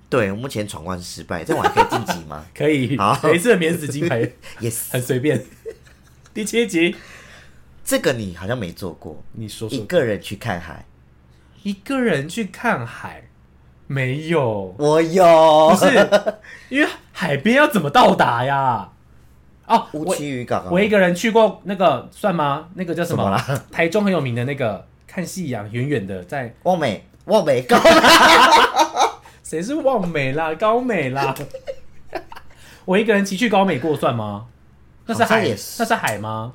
对，我目前闯关失败，这样我还可以晋级吗可以，好每一次的免死金牌？Yes，很随便。第七集，这个你好像没做过，一你说说一，个人去看海。一个人去看海，没有，我有，不是，因为海边要怎么到达呀？哦，乌我旗渔港啊。我一个人去过那个算吗？那个叫什么？什么啦台中很有名的那个看夕阳，远远的在，望美，望 美高。谁是望美啦，高美啦？我一个人骑去高美过算吗？那是海好像也，是那是海吗？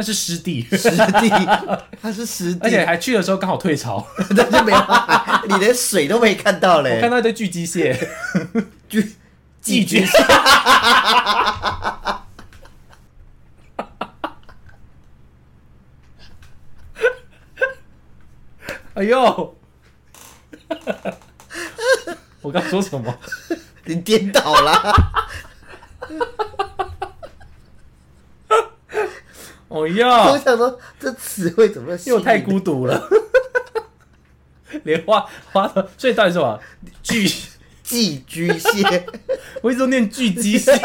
那是湿地，湿地，它是湿地，而且还去的时候刚好退潮，那就没你连水都没看到我嘞看。到一堆巨机蟹，巨寄居蟹。哎呦！我刚说什么？你颠倒啦！哦我哟，想说这词汇怎么又太孤独了，连花花的，所以到底是什么？巨，寄居蟹？我一直都念巨居蟹。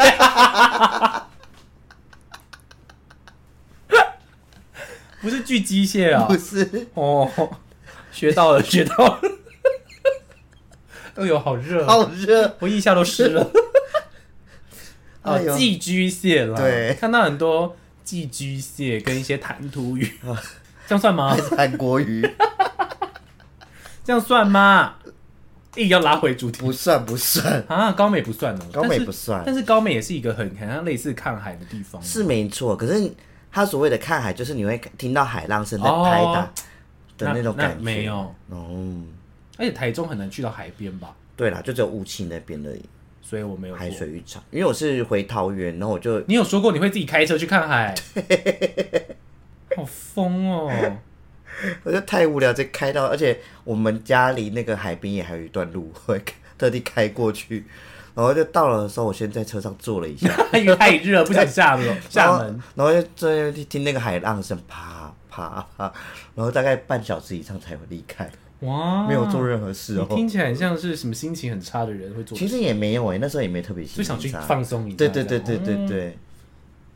不是巨机蟹啊、不是，哦，学到了，学到了。哎呦，好热，好热。我腋下都湿了。哦哎，寄居蟹啦，对看到很多寄居蟹跟一些弹涂鱼，这样算吗还？是韩国鱼？这样算吗？硬要拉回主题不算不算，啊，高美不算哦，高美不算但是高美也是一个很很像类似看海的地方，是没错。可是他所谓的看海，就是你会听到海浪声在拍打哦的那种那感觉。没有，哦，而且台中很难去到海边吧，对啦，就只有雾气那边而已，所以我没有海水浴场。因为我是回桃园，然后我就你有说过你会自己开车去看海，好疯哦！我就太无聊，就开到，而且我们家离那个海边也还有一段路，我会特地开过去。然后就到了的时候，我先在车上坐了一下，因为太热，不想下楼下门。然后，就在那听那个海浪声，啪啪啪，然后大概半小时以上才会离开，哇，没有做任何事哦。你听起来很像是什么心情很差的人会做，其实也没有哎、那时候也没特别心情就想去放松一下。对对对对对，对，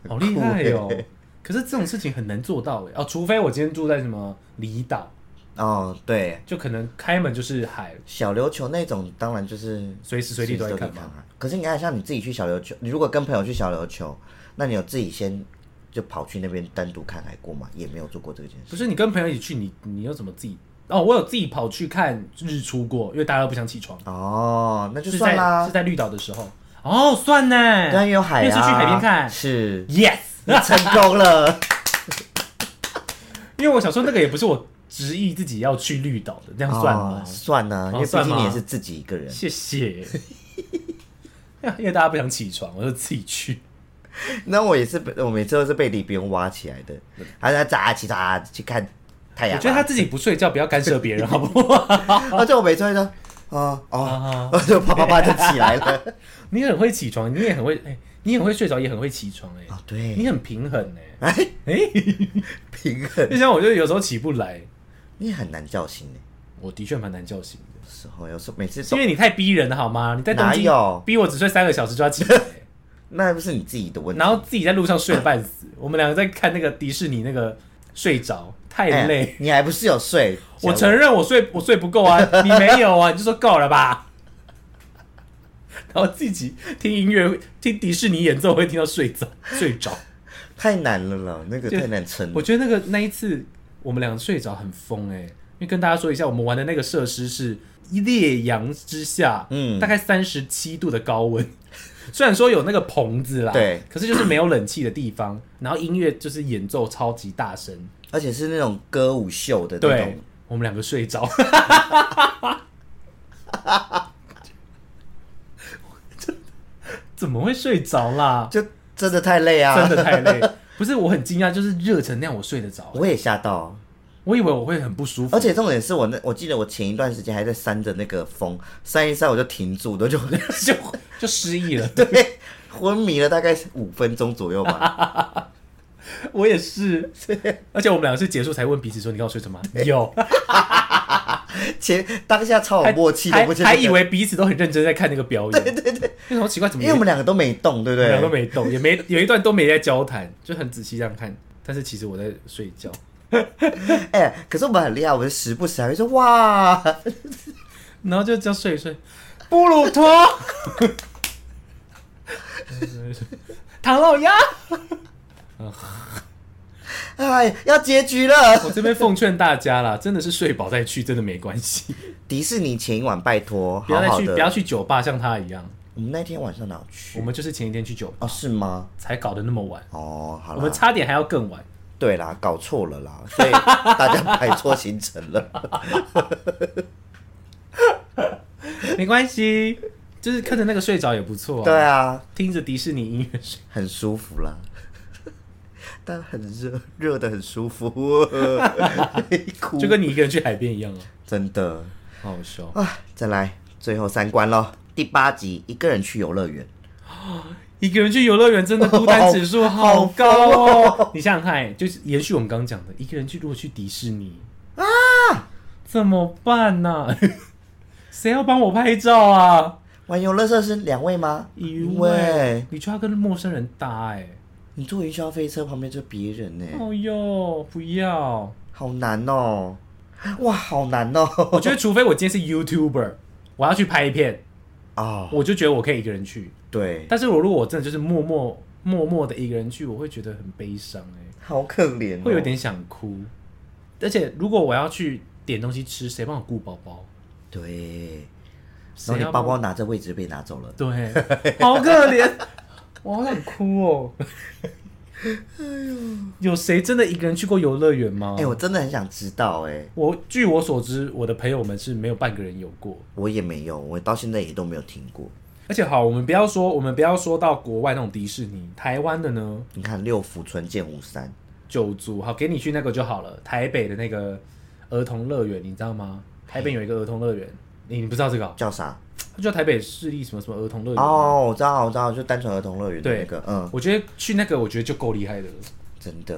嗯好厉害哦！可是这种事情很难做到哎哦，除非我今天住在什么离岛，哦，对，就可能开门就是海，小琉球那种当然就是随时随地都可以看嘛。海。可是你看，像你自己去小琉球，你如果跟朋友去小琉球，那你有自己先就跑去那边单独看海过吗？也没有做过这件事。不是你跟朋友一起去，你你又怎么自己？哦，我有自己跑去看日出过，因为大家都不想起床，哦，那就是算啦在是。在绿岛的时候。哦，算呢。对啊，因为有海啊，因为是去海边看是 Yes，你成功了。因为我想说那个也不是我执意自己要去绿岛的，这样算吗哦？算呢，因为毕算吗竟你也是自己一个人。谢谢。因为大家不想起床，我就自己去。那我也是被，我每次都是被李别人挖起来的，还在早起早去看太阳啊。我觉得他自己不睡觉，不要干涉别人，好不好？而且我每次会说，哦哦，我就啪啪啪就起来了。你很会起床，你也很会，哎、你很会睡着，也很会起床、哎、啊，对，你很平衡哎、哎，哎、平衡，就像我就有时候起不来，你很难叫醒哎我的确蛮难叫醒的，时候，有时候每次因为你太逼人了好吗？你在东京哪有逼我只睡三个小时就要起来、那不是你自己的问题。然后自己在路上睡得半死。我们两个在看那个迪士尼那个睡着，太哎累。你还不是有睡？我承认我睡我睡不够啊，你没有啊，你就说够了吧。然后自己听音乐，听迪士尼演奏会听到睡着睡着。太难了啦，那个就太难撑了。我觉得那个那一次我们两个睡着很疯哎、因为跟大家说一下，我们玩的那个设施是烈阳之下，嗯大概三十七度的高温。虽然说有那个棚子啦，对，可是就是没有冷气的地方，然后音乐就是演奏超级大声，而且是那种歌舞秀的那对种，我们两个睡着，怎么会睡着啦？就真的太累啊！真的太累，不是我很惊讶，就是热成那样我睡得着，我也吓到。我以为我会很不舒服，而且重点是我那，我记得我前一段时间还在扇着那个风，扇一扇我就停住，我就 就就失忆了。对昏迷了大概五分钟左右吧。我也是，而且我们两个是结束才问彼此说：“你刚刚睡什么？”有，前当下超有默契的，还以为彼此都很认真在看那个表演。对对对，为什么奇怪？怎么因为我们两个都没动，对不我们俩都对？没动，也没有一段都没在交谈，就很仔细这样看。但是其实我在睡觉，哎、可是我们很厉害，我们时不时还会说哇，然后就这样睡一睡。布鲁托，唐老鸭。哎，要结局了。我这边奉劝大家啦，真的是睡饱再去，真的没关系，迪士尼前一晚拜托，不要再去，好好。不要去酒吧像他一样。我们那天晚上哪有去？我们就是前一天去酒吧，哦，是吗？才搞得那么晚，哦，好我们，差点还要更晚。对啦，搞错了啦，所以大家 排错行程了。没关系，就是看着那个睡着也不错啊。对啊，听着迪士尼音乐睡。很舒服啦，但很热，热的很舒服，哭就跟你一个人去海边一样啊，真的好好笑。啊！再来最后三关咯，第八集一个人去游乐园，一个人去游乐园真的 孤单指数好高哦！你想想看，就是延续我们刚刚讲的，一个人去如果去迪士尼啊，怎么办呢、谁要帮我拍照啊？玩游乐设施两位吗？一位位，你就要跟陌生人搭哎、你坐云霄飞车旁边就是别人呢，哦哟，不要！好难哦！哇，好难哦！我觉得除非我今天是 YouTuber，我要去拍一片，哦，我就觉得我可以一个人去。对，但是我如果我真的就是默默默默的一个人去，我会觉得很悲伤哎、好可怜、哦，会有点想哭。而且如果我要去点东西吃，谁帮我顾包包？对。然谁要帮后你包包拿着位置就被拿走了，对，好可怜，我好想哭哦。有谁真的一个人去过游乐园吗？哎、我真的很想知道、哎，我据我所知，我的朋友们是没有半个人有过。我也没有，我到现在也都没有听过。而且好，我们不要说，我们不要说到国外那种迪士尼，台湾的呢，你看六福村、剑湖山，九族，好，给你去那个就好了。台北的那个儿童乐园，你知道吗？台北有一个儿童乐园，你你不知道这个哦、叫啥？它叫台北市立什么什么儿童乐园。哦，我知道，我知道，就单纯儿童乐园的对那个，嗯，我觉得去那个，我觉得就够厉害的了。真的，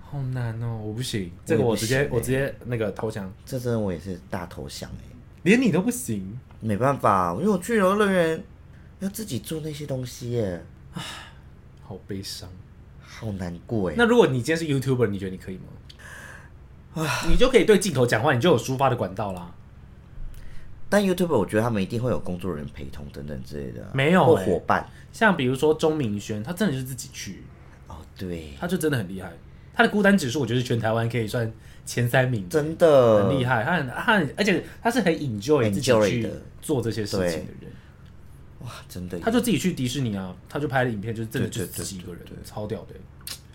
好难哦，我不行，这个我直接我直接那个投降，这真的我也是大投降哎、连你都不行，没办法，因为我去游乐园要自己做那些东西耶，好悲伤。好难过哎。那如果你今天是 YouTuber，你觉得你可以吗？你就可以对镜头讲话，你就有抒发的管道啦。但 YouTuber 我觉得他们一定会有工作人员陪同等等之类的啊，没有欸或伙伴。像比如说钟明轩，他真的就是自己去，哦，对，他就真的很厉害。他的孤单指数，我觉得是全台湾可以算前三名，真的很厉害。他很他很，而且他是很 enjoy 自己 enjoy 去的做这些事情的人。哇，真的，他就自己去迪士尼啊，他就拍了影片，就是真的就己一个人，超屌的。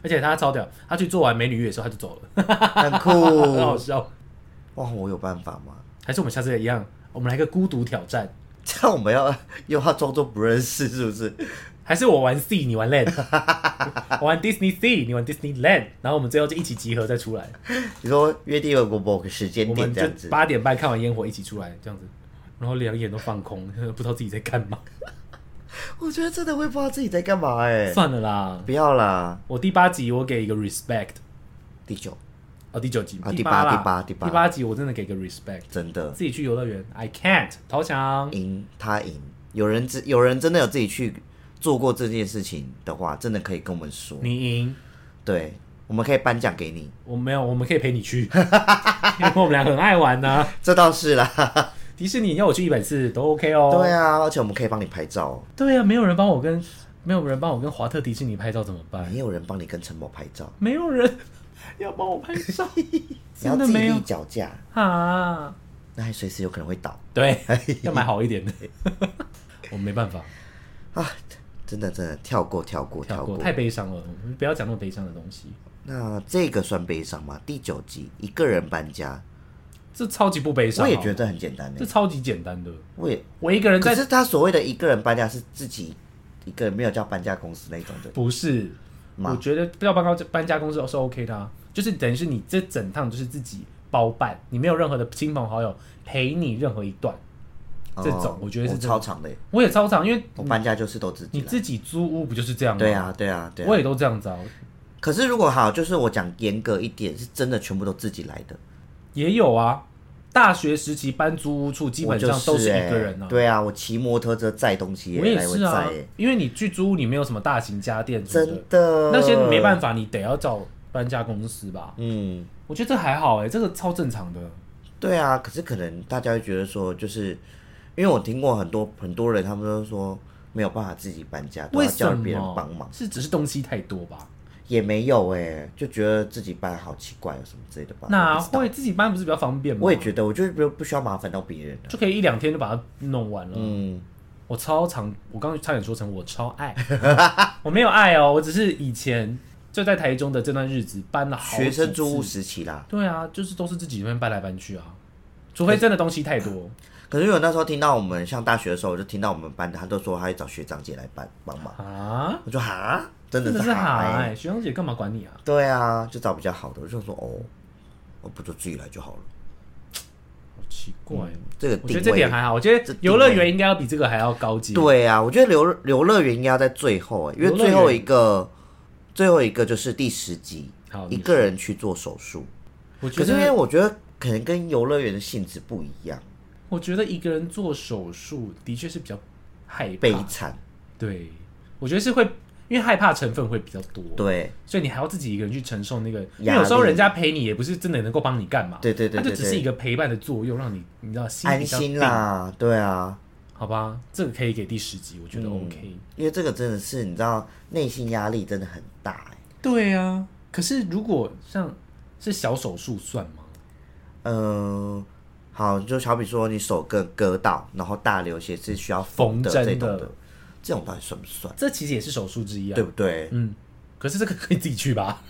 而且他超屌，他去做完美女月的时候他就走了，很酷很 好酷。笑。哇，我有办法吗？还是我们下次也一样，我们来个孤独挑战，这样我们要又要装作不认识，是不是？还是我玩 C，你玩 Land，我玩 Disney C，你玩 Disney Land，然后我们最后就一起集合再出来，你说约定有个某个时间点这样子，八点半看完烟火一起出来这样子，然后两眼都放空，不知道自己在干嘛。我觉得真的会不知道自己在干嘛哎、算了啦，不要啦，我第八集我给一个 respect，第九，哦第九集，啊第八第八第八第八。集我真的给个 respect，真的。自己去游乐园，I can't 投降。赢他赢。有人真有人真的有自己去做过这件事情的话，真的可以跟我们说。你赢，对，我们可以颁奖给你。我没有，我们可以陪你去，因为我们俩很爱玩呐、这倒是啦，迪士尼要我去一百次都 OK 哦。对啊，而且我们可以帮你拍照，对啊，没有人帮我跟没有人帮我跟华特迪士尼拍照怎么办？没有人帮你跟陈某拍照，没有人 要帮我拍照，真的没有脚架，啊。那还随时有可能会倒对，要买好一点的，我没办法啊！真的真的跳过跳过跳过，跳过。太悲伤了，不要讲那么悲伤的东西。那这个算悲伤吗？第九集一个人搬家，这超级不悲伤，我也觉得很简单的。这超级简单的。我也，我一个人在，可是他所谓的一个人搬家是自己一个人，没有叫搬家公司那种的。不是，我觉得不要搬高搬家公司是 OK 的啊，就是等于是你这整趟就是自己包办，你没有任何的亲朋好友陪你任何一段。这种哦我觉得是超长的耶，我也超常，因为我搬家就是都自己。你自己租屋不就是这样吗？对，啊，对啊，对啊。我也都这样子啊，可是如果好，就是我讲严格一点，是真的全部都自己来的，也有啊。大学时期搬租屋处基本上都是欸一个人啊。对啊，我骑摩托车载东西耶，我也是啊因为你去租屋，你没有什么大型家电真的，那些没办法，你得要找搬家公司吧。嗯，我觉得这还好哎、这个超正常的。对啊，可是可能大家会觉得说，就是因为我听过很多很多人，他们都说没有办法自己搬家，都要叫别人？帮忙，是只是东西太多吧？也没有哎，就觉得自己搬好奇怪，什么之类的吧。那会自己搬不是比较方便吗？我也觉得，我就是不不需要麻烦到别人啊就可以一两天就把它弄完了。嗯，我超常，我刚刚差点说成我超爱，我没有爱哦，我只是以前就在台中的这段日子搬了好学生几住屋时期啦。对啊，就是都是自己这边搬来搬去啊，除非真的东西太多。可是我那时候听到我们上大学的时候，我就听到我们班的，他都说他会找学长姐来帮帮忙。啊，我就哈，真的是海，学长姐干嘛管你啊？对啊，就找比较好的。我就说哦，我不就自己来就好了。好奇怪哦，这个我觉得这点还好，我觉得游乐园应该要比这个还要高级。对啊，我觉得游游乐园应该要在最后、欸，因为最后一个最后一个就是第十集好，一个人去做手术。我觉可是因为，我觉得可能跟游乐园的性质不一样，我觉得一个人做手术的确是比较害怕悲。惨。对，我觉得是会，因为害怕成分会比较多。对。所以你还要自己一个人去承受那个，因为有时候人家陪你也不是真的能够帮你干嘛，对对对他就对对，只是一个陪伴的作用，让你你知道心安心，啦，对啊，好吧？这个可以给第十集，我觉得嗯。OK。因为这个真的是你知道内心压力真的很大、欸，对啊，可是如果像是小手术算吗？嗯、好，就好比说你手割割到，然后大流血是需要缝针的这种的，这种到底算不算？这其实也是手术之一啊对。不对？嗯，可是这个可以自己去吧。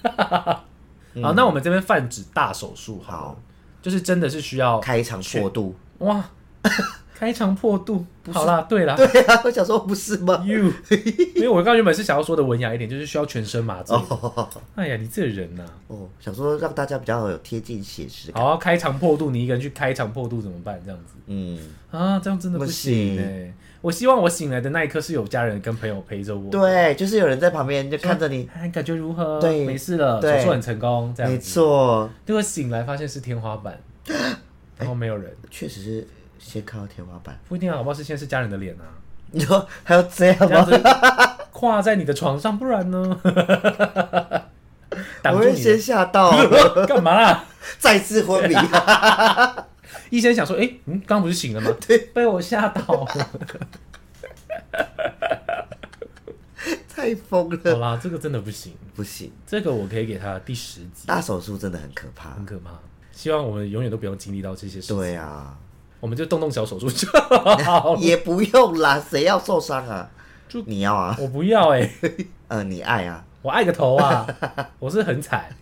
好，那我们这边泛指大手术好就是真的是需要开肠破肚，哇，开肠破肚。好啦，对啦 对啊，我想说不是吗？，you，因为我刚刚原本是想要说的文雅一点，就是需要全身麻醉。哦哎呀，你这人呐、哦，想说让大家比较有贴近写实。好啊，开肠破肚，你一个人去开肠破肚怎么办？这样子嗯，啊，这样真的不行哎、我希望我醒来的那一刻是有家人跟朋友陪着我。，对，就是有人在旁边就看着你，哎，感觉如何？对没事了，对手术很成功，这样没子。错，结果醒来发现是天花板，然后没有人，确实是先看到天花板。不一定啊，好不好？是现在是家人的脸啊，你 说还要这样吗？跨在你的床上，不然呢？我会先吓到，干嘛啦？再次昏迷。医生想说，哎、嗯，刚刚不是醒了吗？对，被我吓到了。太疯了好，啦，这个真的不行，不行，这个我可以给他第十集，大手术真的很可怕很。可怕。希望我们永远都不用经历到这些事情，对啊，我们就动动小手术就好了。也不用啦，谁要受伤啊？就你要啊？我不要哎、呃，你爱啊？我爱个头啊！我是很惨，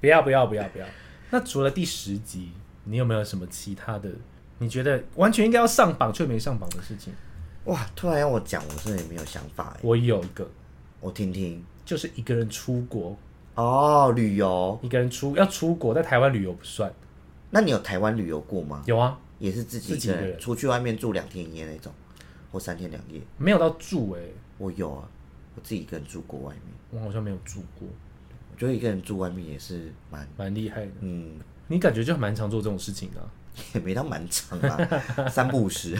不要不要不要不要。那除了第十集，你有没有什么其他的你觉得完全应该要上榜却没上榜的事情？哇，突然要我讲，我真的也没有想法哎，我有一个，我听听。就是一个人出国，哦，旅游，一个人出要出国，在台湾旅游不算。那你有台湾旅游过吗？有啊，也是自己自己一个人一个人出去外面住两天一夜那种，或三天两夜。没有到住哎、我有啊，我自己一个人住过外面，我好像没有住过，我觉得一个人住外面也是蛮，蛮厉害的。嗯，你感觉就蛮常做这种事情的啊、也没到蛮长啊，三不五十。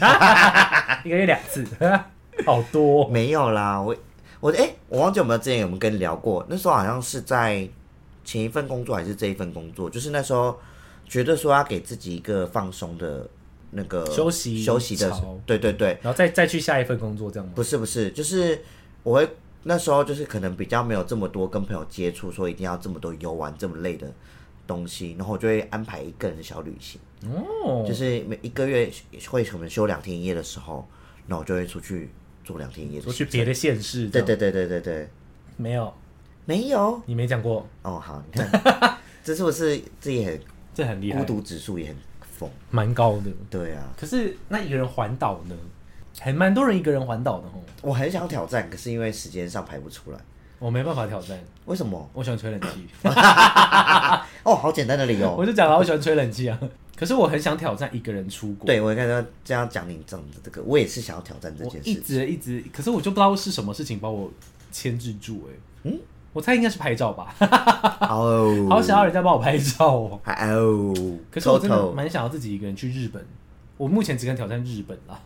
一个月两次，好多。没有啦，我我哎、我忘记有没有之前有没有跟你聊过，那时候好像是在前一份工作还是这一份工作，就是那时候觉得说要给自己一个放松的那个休息休息的潮，对对对，然后再再去下一份工作，这样吗？不是不是，就是我会那时候就是可能比较没有这么多跟朋友接触，说一定要这么多游玩这么累的东西，然后我就会安排一个人的小旅行，哦，就是每一个月会可能休两天一夜的时候，那我就会出去做两天一夜去别的县市，对，对对对对对，没有，没有。你没讲过，哦，好，你看。这是不是这也很这很厉害，孤独指数也很疯？蛮高的。对啊，可是那一个人环岛呢，还蛮多人一个人环岛的哦。我很想挑战，可是因为时间上排不出来，我没办法挑战，为什么？我喜欢吹冷气，哦，好简单的理由。我就讲了，我喜欢吹冷气啊。可是我很想挑战一个人出国，对，我应该要这样讲你这样的，这个我也是想要挑战这件事。一直一直，可是我就不知道是什么事情把我牵制住哎、嗯，我猜应该是拍照吧，哦，好想要人家帮我拍照哦。还哦，可是我真的蛮想要自己一个人去日本，我目前只敢挑战日本啦，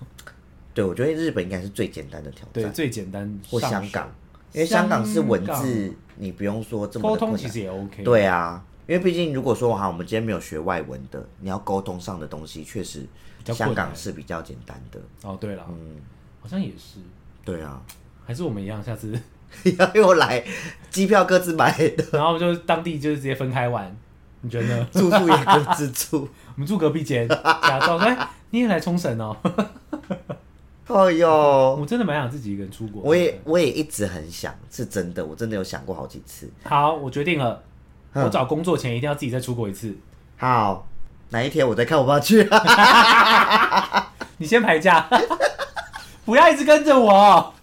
对，我觉得日本应该是最简单的挑对，战，最简单。或香港，因为香港是文字，你不用说这么沟。通其实也 OK。对啊，因为毕竟如果说哈，我们今天没有学外文的，你要沟通上的东西，确实香港是比较简单的。哦，对了，嗯，好像也是，对啊，还是我们一样，下次 要又来，机票各自买的，然后就当地就是直接分开玩，你觉得呢？住宿也各自住。我们住隔壁间，假装说哎，你也来冲绳哦。哎呦，我真的蛮想自己一个人出国。我也我也一直很想，是真的，我真的有想过好几次。好，我决定了，嗯我找工作前一定要自己再出国一次。好，哪一天我再看我爸去。你先排假，不要一直跟着我。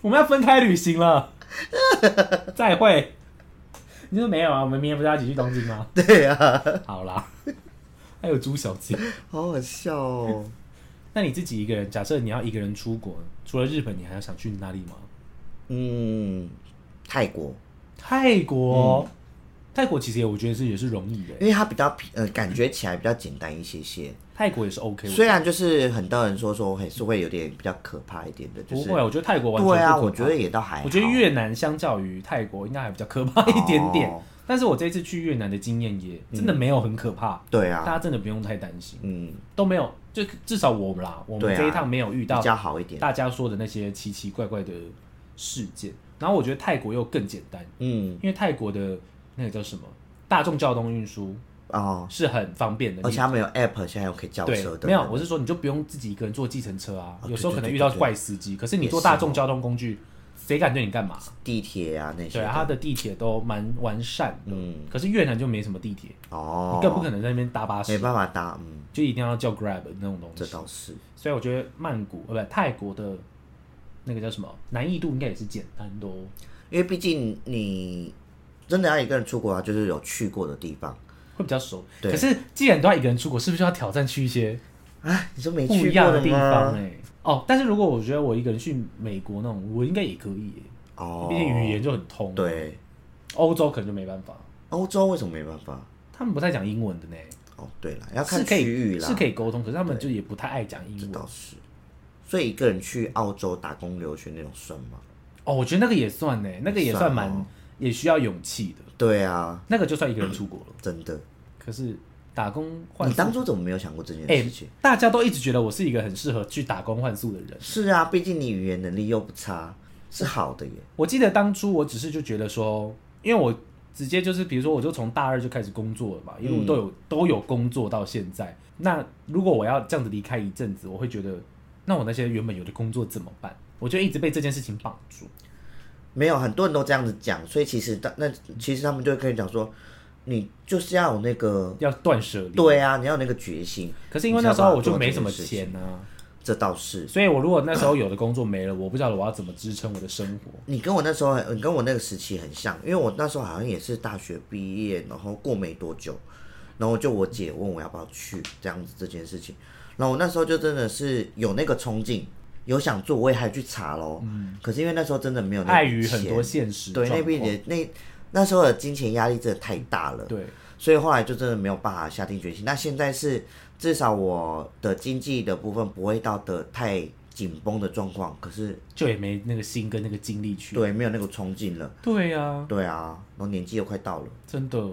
我们要分开旅行了，再会。你说没有啊？我们明天不是要一起去东京吗？对啊，好啦，还有朱小姐。好好笑哦。那你自己一个人，假设你要一个人出国，除了日本，你还要想去哪里吗？嗯，泰国，泰国，嗯。泰国其实也我觉得是也是容易的，因为它比较呃，感觉起来比较简单一些些。泰国也是 OK 我。虽然就是很多人说说会是会有点比较可怕一点的，就是不会，我觉得泰国完全对啊，不我觉得也倒还好。我觉得越南相较于泰国应该还比较可怕一点点，哦。但是我这次去越南的经验也真的没有很可怕，对啊，大家真的不用太担心，嗯，都没有，就至少我们啦，我们这一趟没有遇比到较好一点。大家说的那些奇奇怪怪的事件。然后我觉得泰国又更简单，嗯，因为泰国的那个叫什么大众交通运输哦，是很方便的，而且他们有 app，现在又可以叫对车，的。没有，我是说你就不用自己一个人坐计程车啊，哦有时候可能遇到怪司机，可是你坐大众交通工具，谁敢对你干嘛？地铁啊那些的。对啊，它的地铁都蛮完善的，嗯可是越南就没什么地铁，哦，你更不可能在那边搭巴士没，办法搭，嗯，就一定要叫 Grab 那种东西这西。倒是。所以我觉得曼谷呃不泰国的那个叫什么难易度应该也是简单的哦。因为毕竟你真的要一个人出国啊，就是有去过的地方。会比较熟，对可是既然都要一个人出国，是不是要挑战去一些哎，你说没去过的地方、吗？哎，哦，但是如果我觉得我一个人去美国那种，我应该也可以、哎哦，毕竟语言就很通。，对，欧洲可能就没办法，欧洲为什么没办法？他们不太讲英文的呢，哦，对了，要看区域啦，是可以沟通，可是他们就也不太爱讲英文这倒。是。所以一个人去澳洲打工留学那种算吗？哦，我觉得那个也算呢，那个也算蛮也需要勇气的，对啊，那个就算一个人出国了。真的。可是打工换，你当初怎么没有想过这件哎事情？大家都一直觉得我是一个很适合去打工换宿的人。是啊，毕竟你语言能力又不差，是好的耶。我记得当初我只是就觉得说，因为我直接就是比如说我就从大二就开始工作了嘛，因为我都有、都有工作到现在。那如果我要这样子离开一阵子，我会觉得，那我那些原本有的工作怎么办？我就一直被这件事情绑住。没有很多人都这样子讲，所以其实他那其实他们就会跟你讲说，你就是要有那个，要断舍离。对啊，你要有那个决心。可是因为那时候我就没什么钱呢、这倒是。所以我如果那时候有的工作没了，我不知道我要怎么支撑我的生活。你跟我那时候很，你跟我那个时期很像，因为我那时候好像也是大学毕业，然后过没多久，然后就我姐问我要不要去这样子这件事情，然后我那时候就真的是有那个冲劲，有想做，我也还去查喽。嗯。可是因为那时候真的没有那碍于很多现实，对那边也那那时候的金钱压力真的太大了。对。所以后来就真的没有办法下定决心。那现在是至少我的经济的部分不会到的太紧绷的状况，可是就也没那个心跟那个精力去。对，没有那个冲劲了。对呀。对啊，然后年纪又快到了。真的，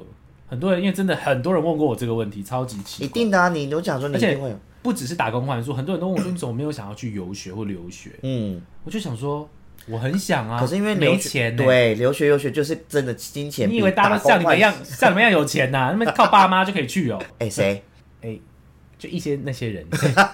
很多人因为真的很多人问过我这个问题，超级奇。一定的啊，你我讲说你一定会。不只是打工换宿，很多人都问我说你怎么没有想要去游学或留学？嗯，我就想说。我很想啊，可是因为没钱。对，留学游学就是真的金钱。你以为大家都像你们一样，像你们一样有钱呐？那么靠爸妈就可以去哦。哎，谁？哎，就一些那些人。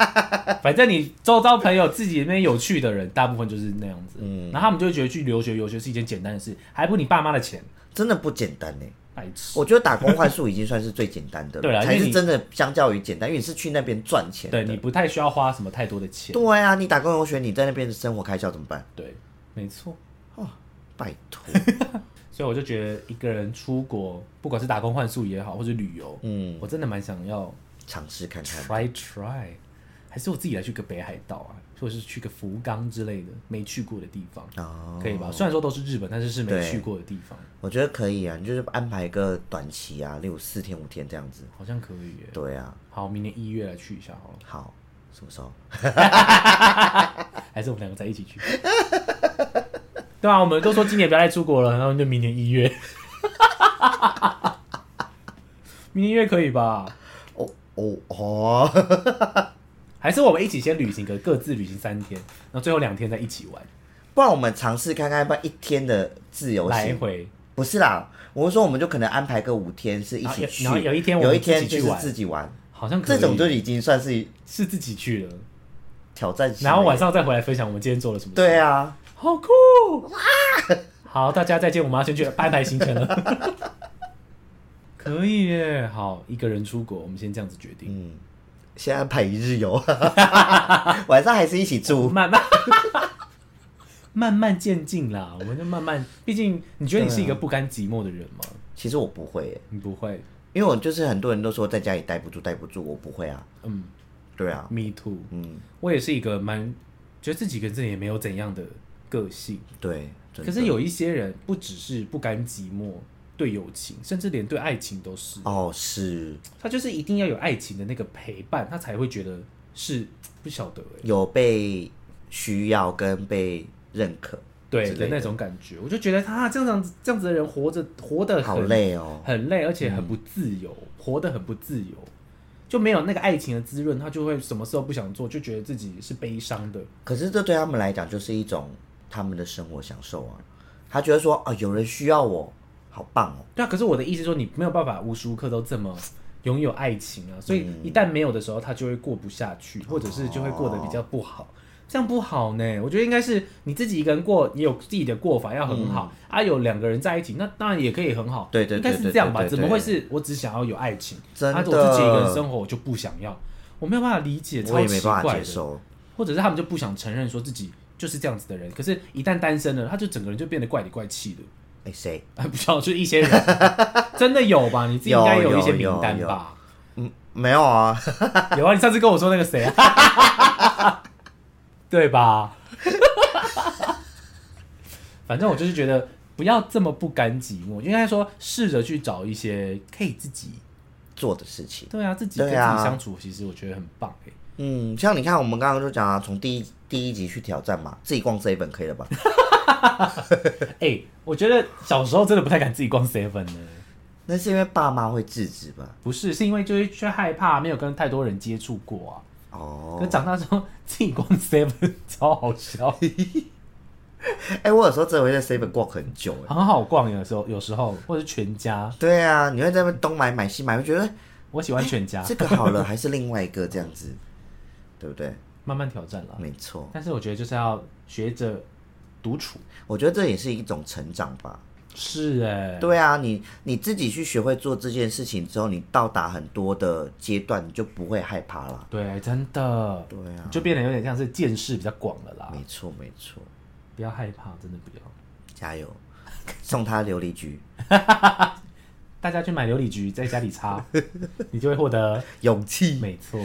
反正你周遭朋友自己那边有趣的人，大部分就是那样子。嗯，然后他们就会觉得去留学游学是一件简单的事，还不你爸妈的钱，真的不简单呢。白痴。我觉得打工换宿已经算是最简单的，对了，才是真的相较于简单，因为你是去那边赚钱，对你不太需要花什么太多的钱。对啊，你打工游学，你在那边的生活开销怎么办？对，没错。哦，拜托，所以我就觉得一个人出国，不管是打工换宿也好，或者旅游，嗯，我真的蛮想要尝试看看，try try，还是我自己来去个北海道啊，或者是去个福冈之类的没去过的地方，哦，可以吧？虽然说都是日本，但是是没去过的地方，我觉得可以啊，你就是安排一个短期啊，例如四天五天这样子，好像可以耶。对啊，好，明年一月来去一下好了。好，什么时候？还是我们两个在一起去？对啊，我们都说今年不要再出国了，然后就明年一月，明年一月可以吧？哦哦哦，还是我们一起先旅行，个各自旅行三天，然后最后两天再一起玩。不然我们尝试看看，不一天的自由来回？不是啦，我是说我们就可能安排个五天是一起去，然后有一天有一天就是自己玩，好像这种就已经算是是自己去了挑战。然后晚上再回来分享我们今天做了什么。对啊。好酷哇！好，大家再见。我们要先去安排行程了。可以耶，好，一个人出国，我们先这样子决定。嗯，先安排一日游，晚上还是一起住，慢慢 慢慢渐进啦。我们就慢慢，毕竟你觉得你是一个不甘寂寞的人吗？其实我不会，你不会，因为我就是很多人都说在家里待不住，待不住，我不会啊。嗯，对啊，Me too。嗯，我也是一个蛮觉得自己跟自己也没有怎样的。个性。对，可是有一些人不只是不甘寂寞，对友情，甚至连对爱情都是。哦，是。他就是一定要有爱情的那个陪伴，他才会觉得是不晓得有被需要跟被认可对的那种感觉。我就觉得他这样子这样子的人活着活得好累哦，很累，而且很不自由，活得很不自由，就没有那个爱情的滋润，他就会什么时候不想做，就觉得自己是悲伤的。可是这对他们来讲就是一种。他们的生活享受啊，他觉得说啊，有人需要我，好棒哦。对啊，可是我的意思说，你没有办法无时无刻都这么拥有爱情啊，所以一旦没有的时候，他就会过不下去，或者是就会过得比较不好，这样不好呢。我觉得应该是你自己一个人过，也有自己的过法要很好啊。有两个人在一起，那当然也可以很好，对对，应该是这样吧？怎么会是我只想要有爱情，真的，我自己一个人生活我就不想要，我没有办法理解，我也没办法接受，或者是他们就不想承认说自己。就是这样子的人，可是，一旦单身了，他就整个人就变得怪里怪气的。哎，谁？不知道，就是一些人，真的有吧？你自己应该有一些名单吧？嗯，没有啊，有啊。你上次跟我说那个谁啊？对吧？反正我就是觉得不要这么不甘寂寞，应该说试着去找一些可以自己做的事情。对啊，自己跟自己相处，其实我觉得很棒哎。嗯，像你看，我们刚刚就讲啊，从第一第一集去挑战嘛，自己逛 seven 可以了吧？哎，我觉得小时候真的不太敢自己逛 seven 呢。那是因为爸妈会制止吧？不是，是因为就是却害怕没有跟太多人接触过啊。哦。可长大之后自己逛 seven 超好笑。哎，我有时候真的会在 seven 逛很久，很好逛。有时候，有时候或者是全家。对啊，你会在那边东买买西买，会觉得我喜欢全家。这个好了，还是另外一个这样子。对不对？慢慢挑战了，没错。但是我觉得就是要学着独处。我觉得这也是一种成长吧。是哎，对啊，你你自己去学会做这件事情之后，你到达很多的阶段，你就不会害怕了。对，真的，对啊，就变得有点像是见识比较广了啦。没错没错，不要害怕，真的不要。加油，送他琉璃菊，大家去买琉璃菊，在家里插，你就会获得勇气。没错。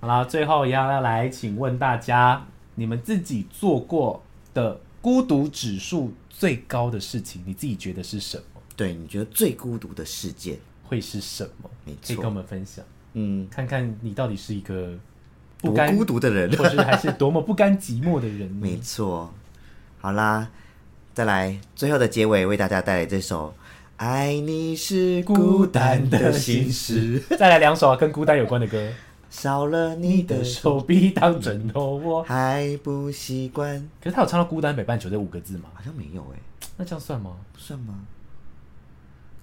好啦，最后一样要来请问大家，你们自己做过的孤独指数最高的事情，你自己觉得是什么？对，你觉得最孤独的事件？会是什么？没可以跟我，们分享，嗯，看看你到底是一个不甘孤独的人。或是还是多么不甘寂寞的人没？错，好啦，再来最后的结尾，为大家带来这首《爱你是孤单的心事》，再来两首跟孤单有关的歌。少了你的的手手臂当枕头我。还不习惯，可是他有唱到孤单北半球这五个字吗？好像没有哎、那这样算吗？不算吗？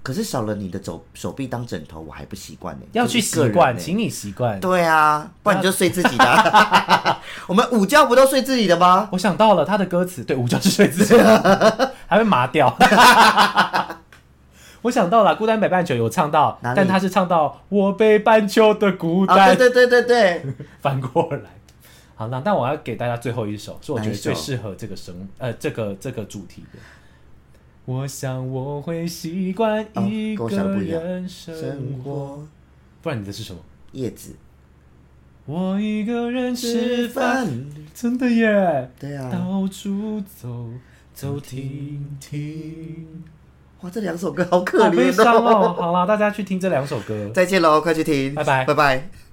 可是少了你的手手臂当枕头，我还不习惯呢。要去习惯，欸请你习惯。对啊，不然你就睡自己的啊、我们午觉不都睡自己的吗？我想到了他的歌词，对，午觉是睡自己的，还会麻掉。我想到了，孤单北半球有唱到，但他是唱到我北半球的孤啊，单，对对对对对，翻过来。好，那但我要给大家最后一首，是我觉得最适合这个生呃这个这个主题的。我想我会习惯哦一个人生生活，活不然你的是什么？叶子。我一个人吃饭，真的耶，对啊，到处走走停停，哇，这两首歌好可好悲怜伤哦。哦。好啦，大家去听这两首歌。再见喽，快去听，拜拜拜拜。